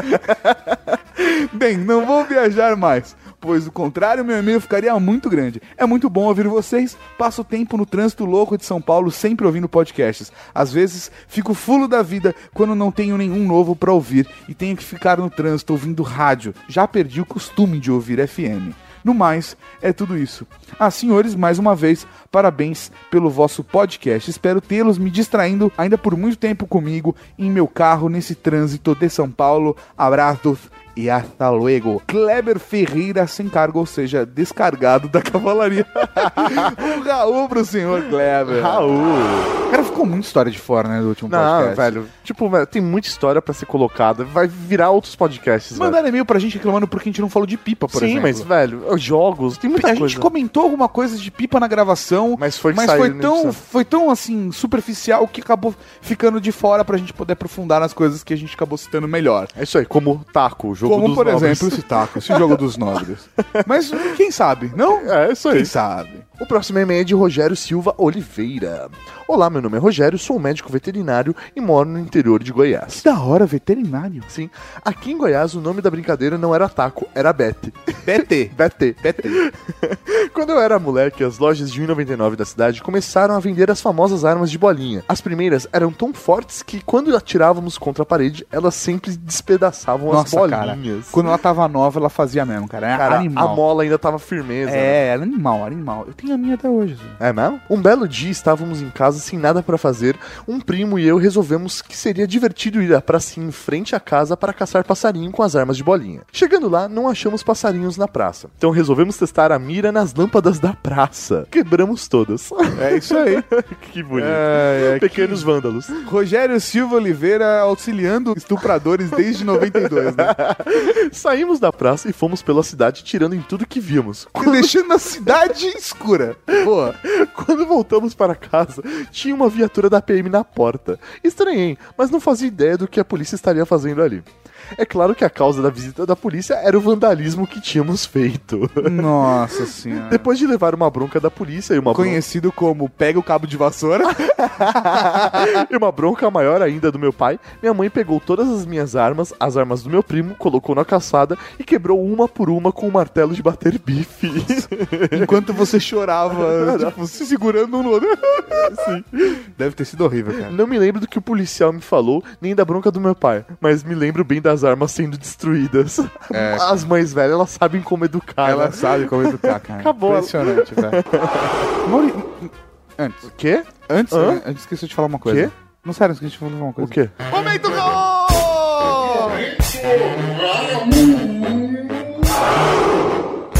Bem, não vou viajar mais, pois do contrário, meu e-mail ficaria muito grande. É muito bom ouvir vocês. Passo tempo no trânsito louco de São Paulo sempre ouvindo podcasts. Às vezes fico fulo da vida quando não tenho nenhum novo pra ouvir e tenho que ficar no trânsito ouvindo rádio. Já perdi o costume de ouvir FM. No mais, é tudo isso. Ah, senhores, mais uma vez, parabéns pelo vosso podcast. Espero tê-los me distraindo ainda por muito tempo comigo em meu carro nesse trânsito de São Paulo. Abraços e hasta luego. Kleber Ferreira sem cargo, ou seja, descargado da cavalaria. um Raul pro senhor Kleber. Raul. Cara, ficou muita história de fora, né, do último Não, podcast. velho. Tipo, velho, tem muita história pra ser colocada. Vai virar outros podcasts, velho. Mandaram e-mail pra gente reclamando porque a gente não falou de pipa, por Sim, exemplo. mas, velho, os jogos, tem muita a coisa. gente comentou alguma coisa de pipa na gravação, Mas foi mas foi tão, foi tão assim superficial que acabou ficando de fora pra gente poder aprofundar nas coisas que a gente acabou citando melhor. É isso aí, como Taco, o jogo Como dos por nobres. exemplo esse taco, esse jogo dos nobres. Mas quem sabe, não? É isso aí. Quem sabe? O próximo e-mail é de Rogério Silva Oliveira. Olá, meu nome é Rogério, sou médico veterinário e moro no interior de Goiás. Que da hora, veterinário. Sim. Aqui em Goiás, o nome da brincadeira não era taco, era bete. BT. Bete. BT. Quando eu era moleque, as lojas de 1,99 da cidade começaram a vender as famosas armas de bolinha. As primeiras eram tão fortes que quando atirávamos contra a parede, elas sempre despedaçavam Nossa, as cara. bolinhas. Quando ela tava nova, ela fazia mesmo, cara. Era Cara, animal. a mola ainda tava firmeza. né? É, era animal, animal. Eu tenho a minha até hoje. assim. É mesmo? Um belo dia estávamos em casa sem nada para fazer. Um primo e eu resolvemos que seria divertido ir à pracinha em frente à casa para caçar passarinho com as armas de bolinha. Chegando lá, não achamos passarinhos na praça. Então resolvemos testar a mira nas lâmpadas da praça. Quebramos todas. É isso aí. que bonito. É, é, Pequenos vândalos. Rogério Silva Oliveira auxiliando estupradores desde 92, né? Saímos da praça e fomos pela cidade tirando em tudo que víamos. Deixando a cidade escura. Boa. Quando voltamos para casa, tinha uma viatura da PM na porta. Estranhei, mas não fazia ideia do que a polícia estaria fazendo ali. É claro que a causa da visita da polícia era o vandalismo que tínhamos feito. Nossa senhora. Depois de levar uma bronca da polícia e uma bronca, Conhecido como pega o cabo de vassoura. e uma bronca maior ainda do meu pai, minha mãe pegou todas as minhas armas, as armas do meu primo, colocou na caçada e quebrou uma por uma com o martelo de bater bife. Enquanto você chorava, tipo, se segurando um no outro. Sim. Deve ter sido horrível, cara. Não me lembro do que o policial me falou, nem da bronca do meu pai, mas me lembro bem das armas sendo destruídas. É. As mães velhas, elas sabem como educar. Ela né? sabe como educar, cara. Acabou. Impressionante, velho. Mauri... Antes. O quê? Antes, Hã? né, antes esqueci de falar uma coisa. Quê? Não, sério, esqueci de falar uma coisa. O quê? Momento gol!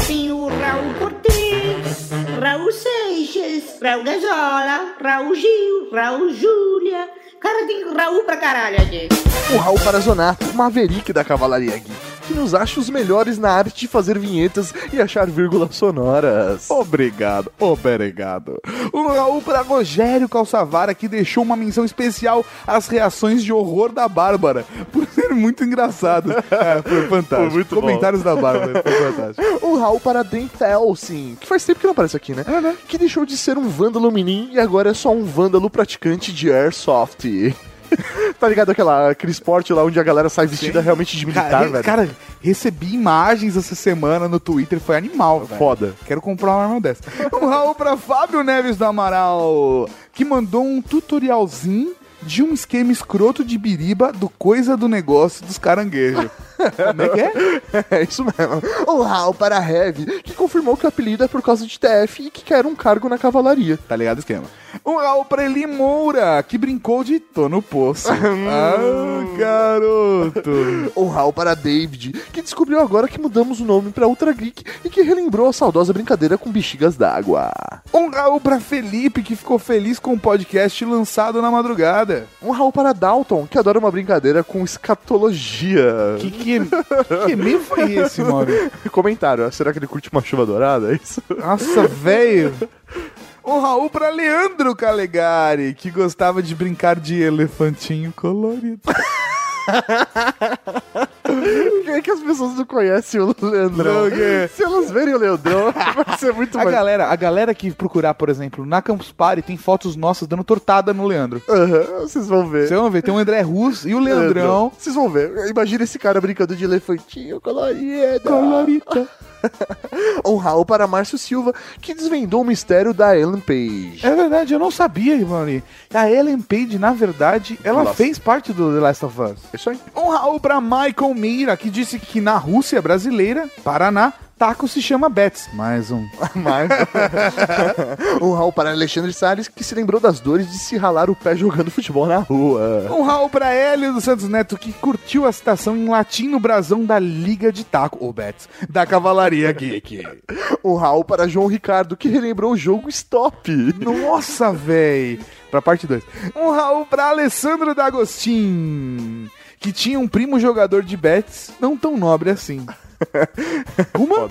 Tem o Raul Cortez, Raul Seixas, Raul Gazola, Raul Gil, Raul Júlia, Cara, tem Raul pra caralho aqui. Um Raul para Zonato, o Maverick da Cavalaria Geek, que nos acha os melhores na arte de fazer vinhetas e achar vírgulas sonoras. Obrigado, obrigado. Um Raul para Rogério Calçavara, que deixou uma menção especial às reações de horror da Bárbara, por ser muito engraçado. É, foi fantástico. Foi muito bom. Comentários da Bárbara, foi fantástico. Um Raul para Dan Felsin, que faz tempo que não aparece aqui, né? É, né? Que deixou de ser um vândalo minim e agora é só um vândalo praticante de airsoft. tá ligado aquela, aquele esporte lá onde a galera sai vestida realmente de militar, Cara, velho? cara, recebi imagens essa semana no Twitter, foi animal, velho. Foda. Quero comprar uma arma dessa. Um Raul pra Fábio Neves do Amaral, que mandou um tutorialzinho de um esquema escroto de biriba do coisa do negócio dos caranguejos. Como é que é? É isso mesmo. Um Raul para a Heavy, que confirmou que o apelido é por causa de TF e que quer um cargo na cavalaria. Tá ligado o esquema. Um Raul pra Eli Moura, que brincou de tô no poço. ah, garoto. Um Raul para David, que descobriu agora que mudamos o nome pra Ultra Geek e que relembrou a saudosa brincadeira com bexigas d'água. Um Raul pra Felipe, que ficou feliz com o podcast lançado na madrugada. Um Raul para Dalton, que adora uma brincadeira com escatologia. Que que, que e-mail foi esse, mano? Comentário, será que ele curte uma chuva dourada? É isso? Nossa, velho. Um Raul pra Leandro Calegari, que gostava de brincar de elefantinho colorido. É que as pessoas não conhecem o Leandrão? Não, que- Se elas verem o Leandrão, vai ser muito A mais... galera, a galera que procurar, por exemplo, na Campus Party, tem fotos nossas dando tortada no Leandro. Aham, vocês vão ver. Vocês vão ver, tem o André Rus e o Leandrão. Vocês vão ver. Imagina esse cara brincando de elefantinho colorido. Colorita. Raul para Márcio Silva, que desvendou o mistério da Ellen Page. É verdade, eu não sabia, mano. A Ellen Page, na verdade, ela Nossa. fez parte do The Last of Us. Isso aí. Raul pra Michael Mira, que disse que na Rússia brasileira, Paraná, taco se chama Betts. Mais um. Mais. um Raul para Alexandre Salles, que se lembrou das dores de se ralar o pé jogando futebol na rua. Um Raul pra Hélio dos Santos Neto, que curtiu a citação em latim no brasão da Liga de Taco, ou Betts, da Cavalaria Geek. Um Raul para João Ricardo, que relembrou o jogo Stop. Nossa, véi. Pra parte 2. Um Raul pra Alessandro D'Agostin, que tinha um primo jogador de Betts, não tão nobre assim. Uma?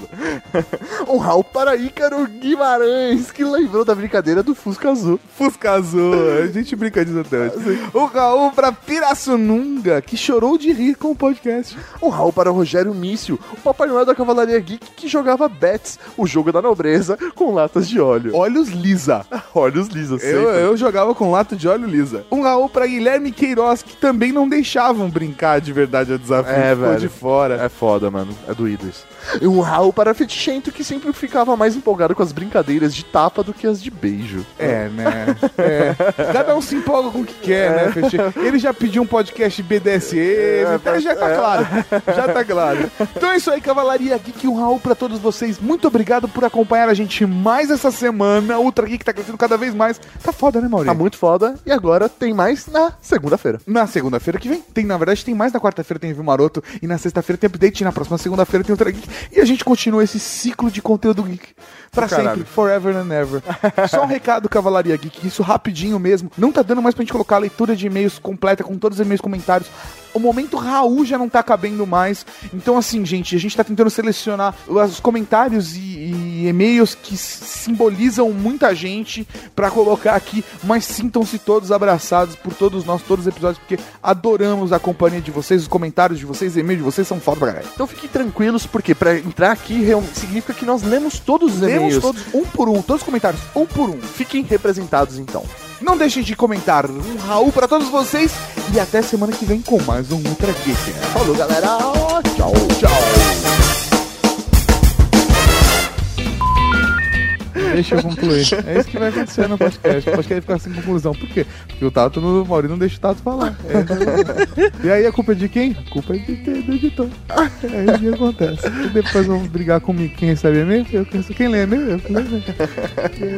Um Raul para Ícaro Guimarães, que lembrou da brincadeira do Fusca Azul. Fusca Azul, a gente brinca disso até hoje. O Raul pra Pirassununga, que chorou de rir com o podcast. Um Raul para Rogério Mício, o Papai Noel da Cavalaria Geek, que jogava Bets, o jogo da nobreza, com latas de óleo. Olhos lisa. Olhos lisos, Eu, eu jogava com lata de óleo lisa. Um Raul pra Guilherme Queiroz, que também não deixavam brincar de verdade a desafio. É, ficou velho. de fora. É foda, mano. É doído isso. Um Raul para Fetichento, que sempre ficava mais empolgado com as brincadeiras de tapa do que as de beijo. É, né? É. Cada um se empolga com o que quer, né, Fechê? Ele já pediu um podcast BDSM, então já tá é. claro. Já tá claro. Então é isso aí, Cavalaria Geek. Um Raul pra todos vocês. Muito obrigado por acompanhar a gente mais essa semana. Ultra Geek tá crescendo cada vez mais. Tá foda, né, Maurício? Tá muito foda. E agora tem mais na segunda-feira. Na segunda-feira que vem. Tem, na verdade, tem mais na quarta-feira, tem Review Maroto. E na sexta-feira tem update. E na próxima segunda-feira tem Ultra Geek. E a gente continua esse ciclo de conteúdo geek. Pra caralho. sempre, forever and ever. Só um recado, Cavalaria Geek, isso rapidinho mesmo. Não tá dando mais pra gente colocar a leitura de e-mails completa com todos os e-mails comentários. O momento Raul já não tá cabendo mais. Então, assim, gente, a gente tá tentando selecionar os comentários e, e e-mails que simbolizam muita gente pra colocar aqui. Mas sintam-se todos abraçados por todos nós, todos os episódios, porque adoramos a companhia de vocês, os comentários de vocês, e-mails de vocês são foda pra caralho. Então fiquem tranquilos, porque pra entrar aqui significa que nós lemos todos os Lemos e-mails. todos um por um, todos os comentários, um por um. Fiquem representados então. Não deixem de comentar. Um Raul pra todos vocês e até semana que vem com mais um Ultra Geek. Falou, galera. Tchau, Deixa eu concluir. É isso que vai acontecer no podcast. O podcast vai ficar sem conclusão. Por quê? Porque o Tato, no, o Maurício não deixa o Tato falar. É e aí a culpa é de quem? A culpa é de, do editor. É isso que acontece. E depois vão brigar comigo. Quem recebe e-mail? Eu recebo. Quem lê e-mail? Eu.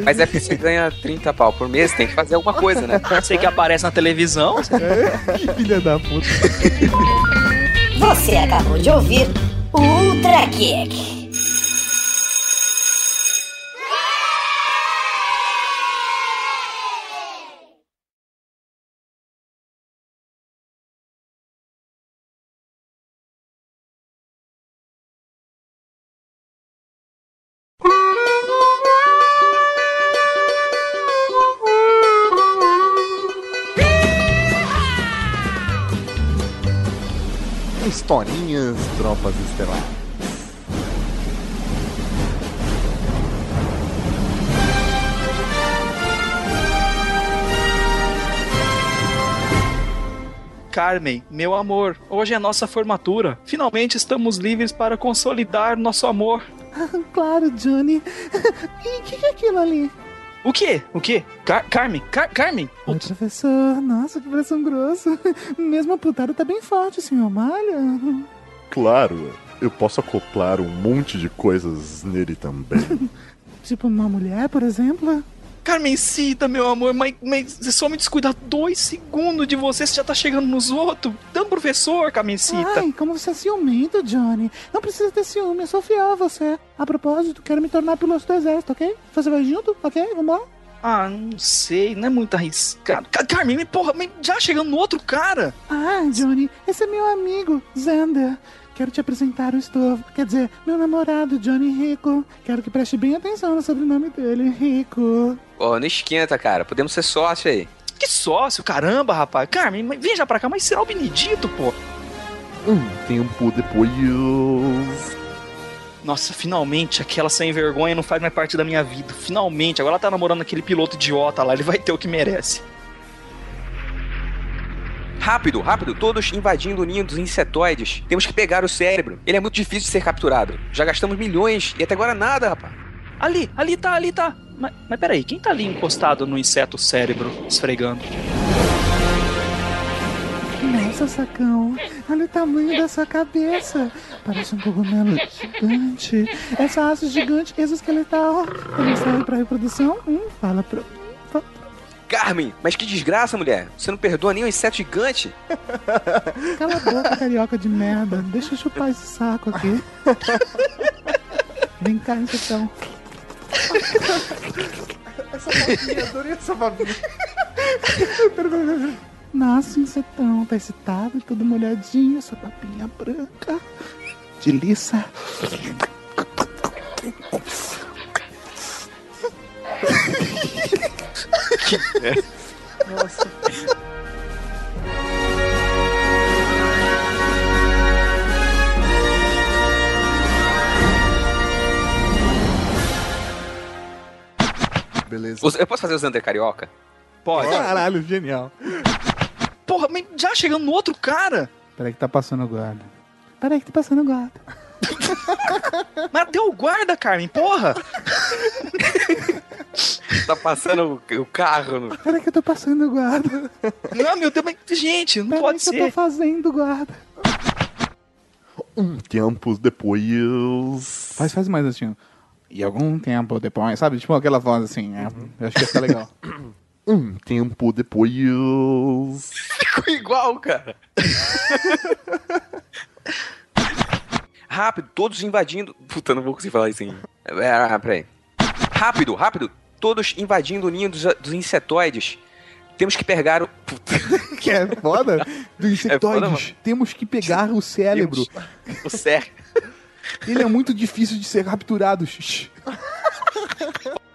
Mas é porque você ganha 30 pau por mês, tem que fazer alguma coisa, né? Sei que aparece na televisão. É, que filha da puta. Você acabou de ouvir o Ultra Geek. Historinhas, tropas estelares. Carmen, meu amor, hoje é nossa formatura. Finalmente estamos livres para consolidar nosso amor. claro, Johnny. E o que, que é aquilo ali? O quê? O quê? Car Carmen? Car Carmen? Oi, professor. Nossa, que pressão grossa. Mesmo a putada tá bem forte, senhor Malha. Claro, eu posso acoplar um monte de coisas nele também. tipo uma mulher, por exemplo? Carmencita, meu amor, mas, mas só me descuidar dois segundos de você, você já tá chegando nos outros. Dando professor, Carmencita. Ai, como você é ciumento, Johnny. Não precisa ter ciúme, eu sou fiel a você. A propósito, quero me tornar piloto do exército, ok? Você vai junto? Ok? Vamos lá? Ah, não sei, não é muito arriscado. Carmen, porra, já chegando no outro cara. Ah, Johnny, esse é meu amigo, Zander. Quero te apresentar o Estovo. Quer dizer, meu namorado, Johnny Rico. Quero que preste bem atenção no sobrenome dele, Rico. Ô, oh, não esquenta, cara. Podemos ser sócio aí. Que sócio? Caramba, rapaz. Carmen, vem já pra cá, mas será o Benedito, pô. Um tempo depois. Nossa, finalmente aquela sem vergonha não faz mais parte da minha vida. Finalmente, agora ela tá namorando aquele piloto idiota lá, ele vai ter o que merece. Rápido, rápido, todos invadindo o ninho dos insetoides. Temos que pegar o cérebro. Ele é muito difícil de ser capturado. Já gastamos milhões e até agora nada, rapaz. Ali, ali tá, ali tá. Mas, mas peraí, quem tá ali encostado no inseto cérebro, esfregando? Nossa, sacão, olha o tamanho da sua cabeça. Parece um cogumelo gigante. Essa asa gigante exoesqueletal. Ele serve pra reprodução? Hum, fala pra Carmen, mas que desgraça, mulher. Você não perdoa nem um inseto gigante? Cala a boca, carioca de merda. Deixa eu chupar esse saco aqui. Vem cá, insetão. essa babinha, adorei essa babinha. Nossa, insetão, tá excitado, todo molhadinho, essa babinha branca. De liça. que é. Nossa. Beleza. Eu posso fazer o Zander Carioca? Pode. Caralho, genial. Porra, mas já chegando no outro cara. Peraí que tá passando o guarda. Peraí que tá passando o guarda. mas deu o guarda, Carmen, porra! tá passando o, o carro. No... Peraí que eu tô passando o guarda. Não, meu Deus, mas, gente, não Peraí pode que ser. eu tô fazendo guarda. Um tempo depois. Faz, faz mais assim. E algum tempo depois, sabe? Tipo aquela voz assim. É, eu acho que ia ficar legal. Um tempo depois. Ficou igual, cara. Rápido, todos invadindo. Puta, não vou conseguir falar isso. É, peraí. Rápido, rápido, todos invadindo o ninho dos, dos insetoides. Temos que pegar o. Puta. Que é foda? Do insetoides. É foda, Temos que pegar o cérebro. O cérebro. Ele é muito difícil de ser capturado.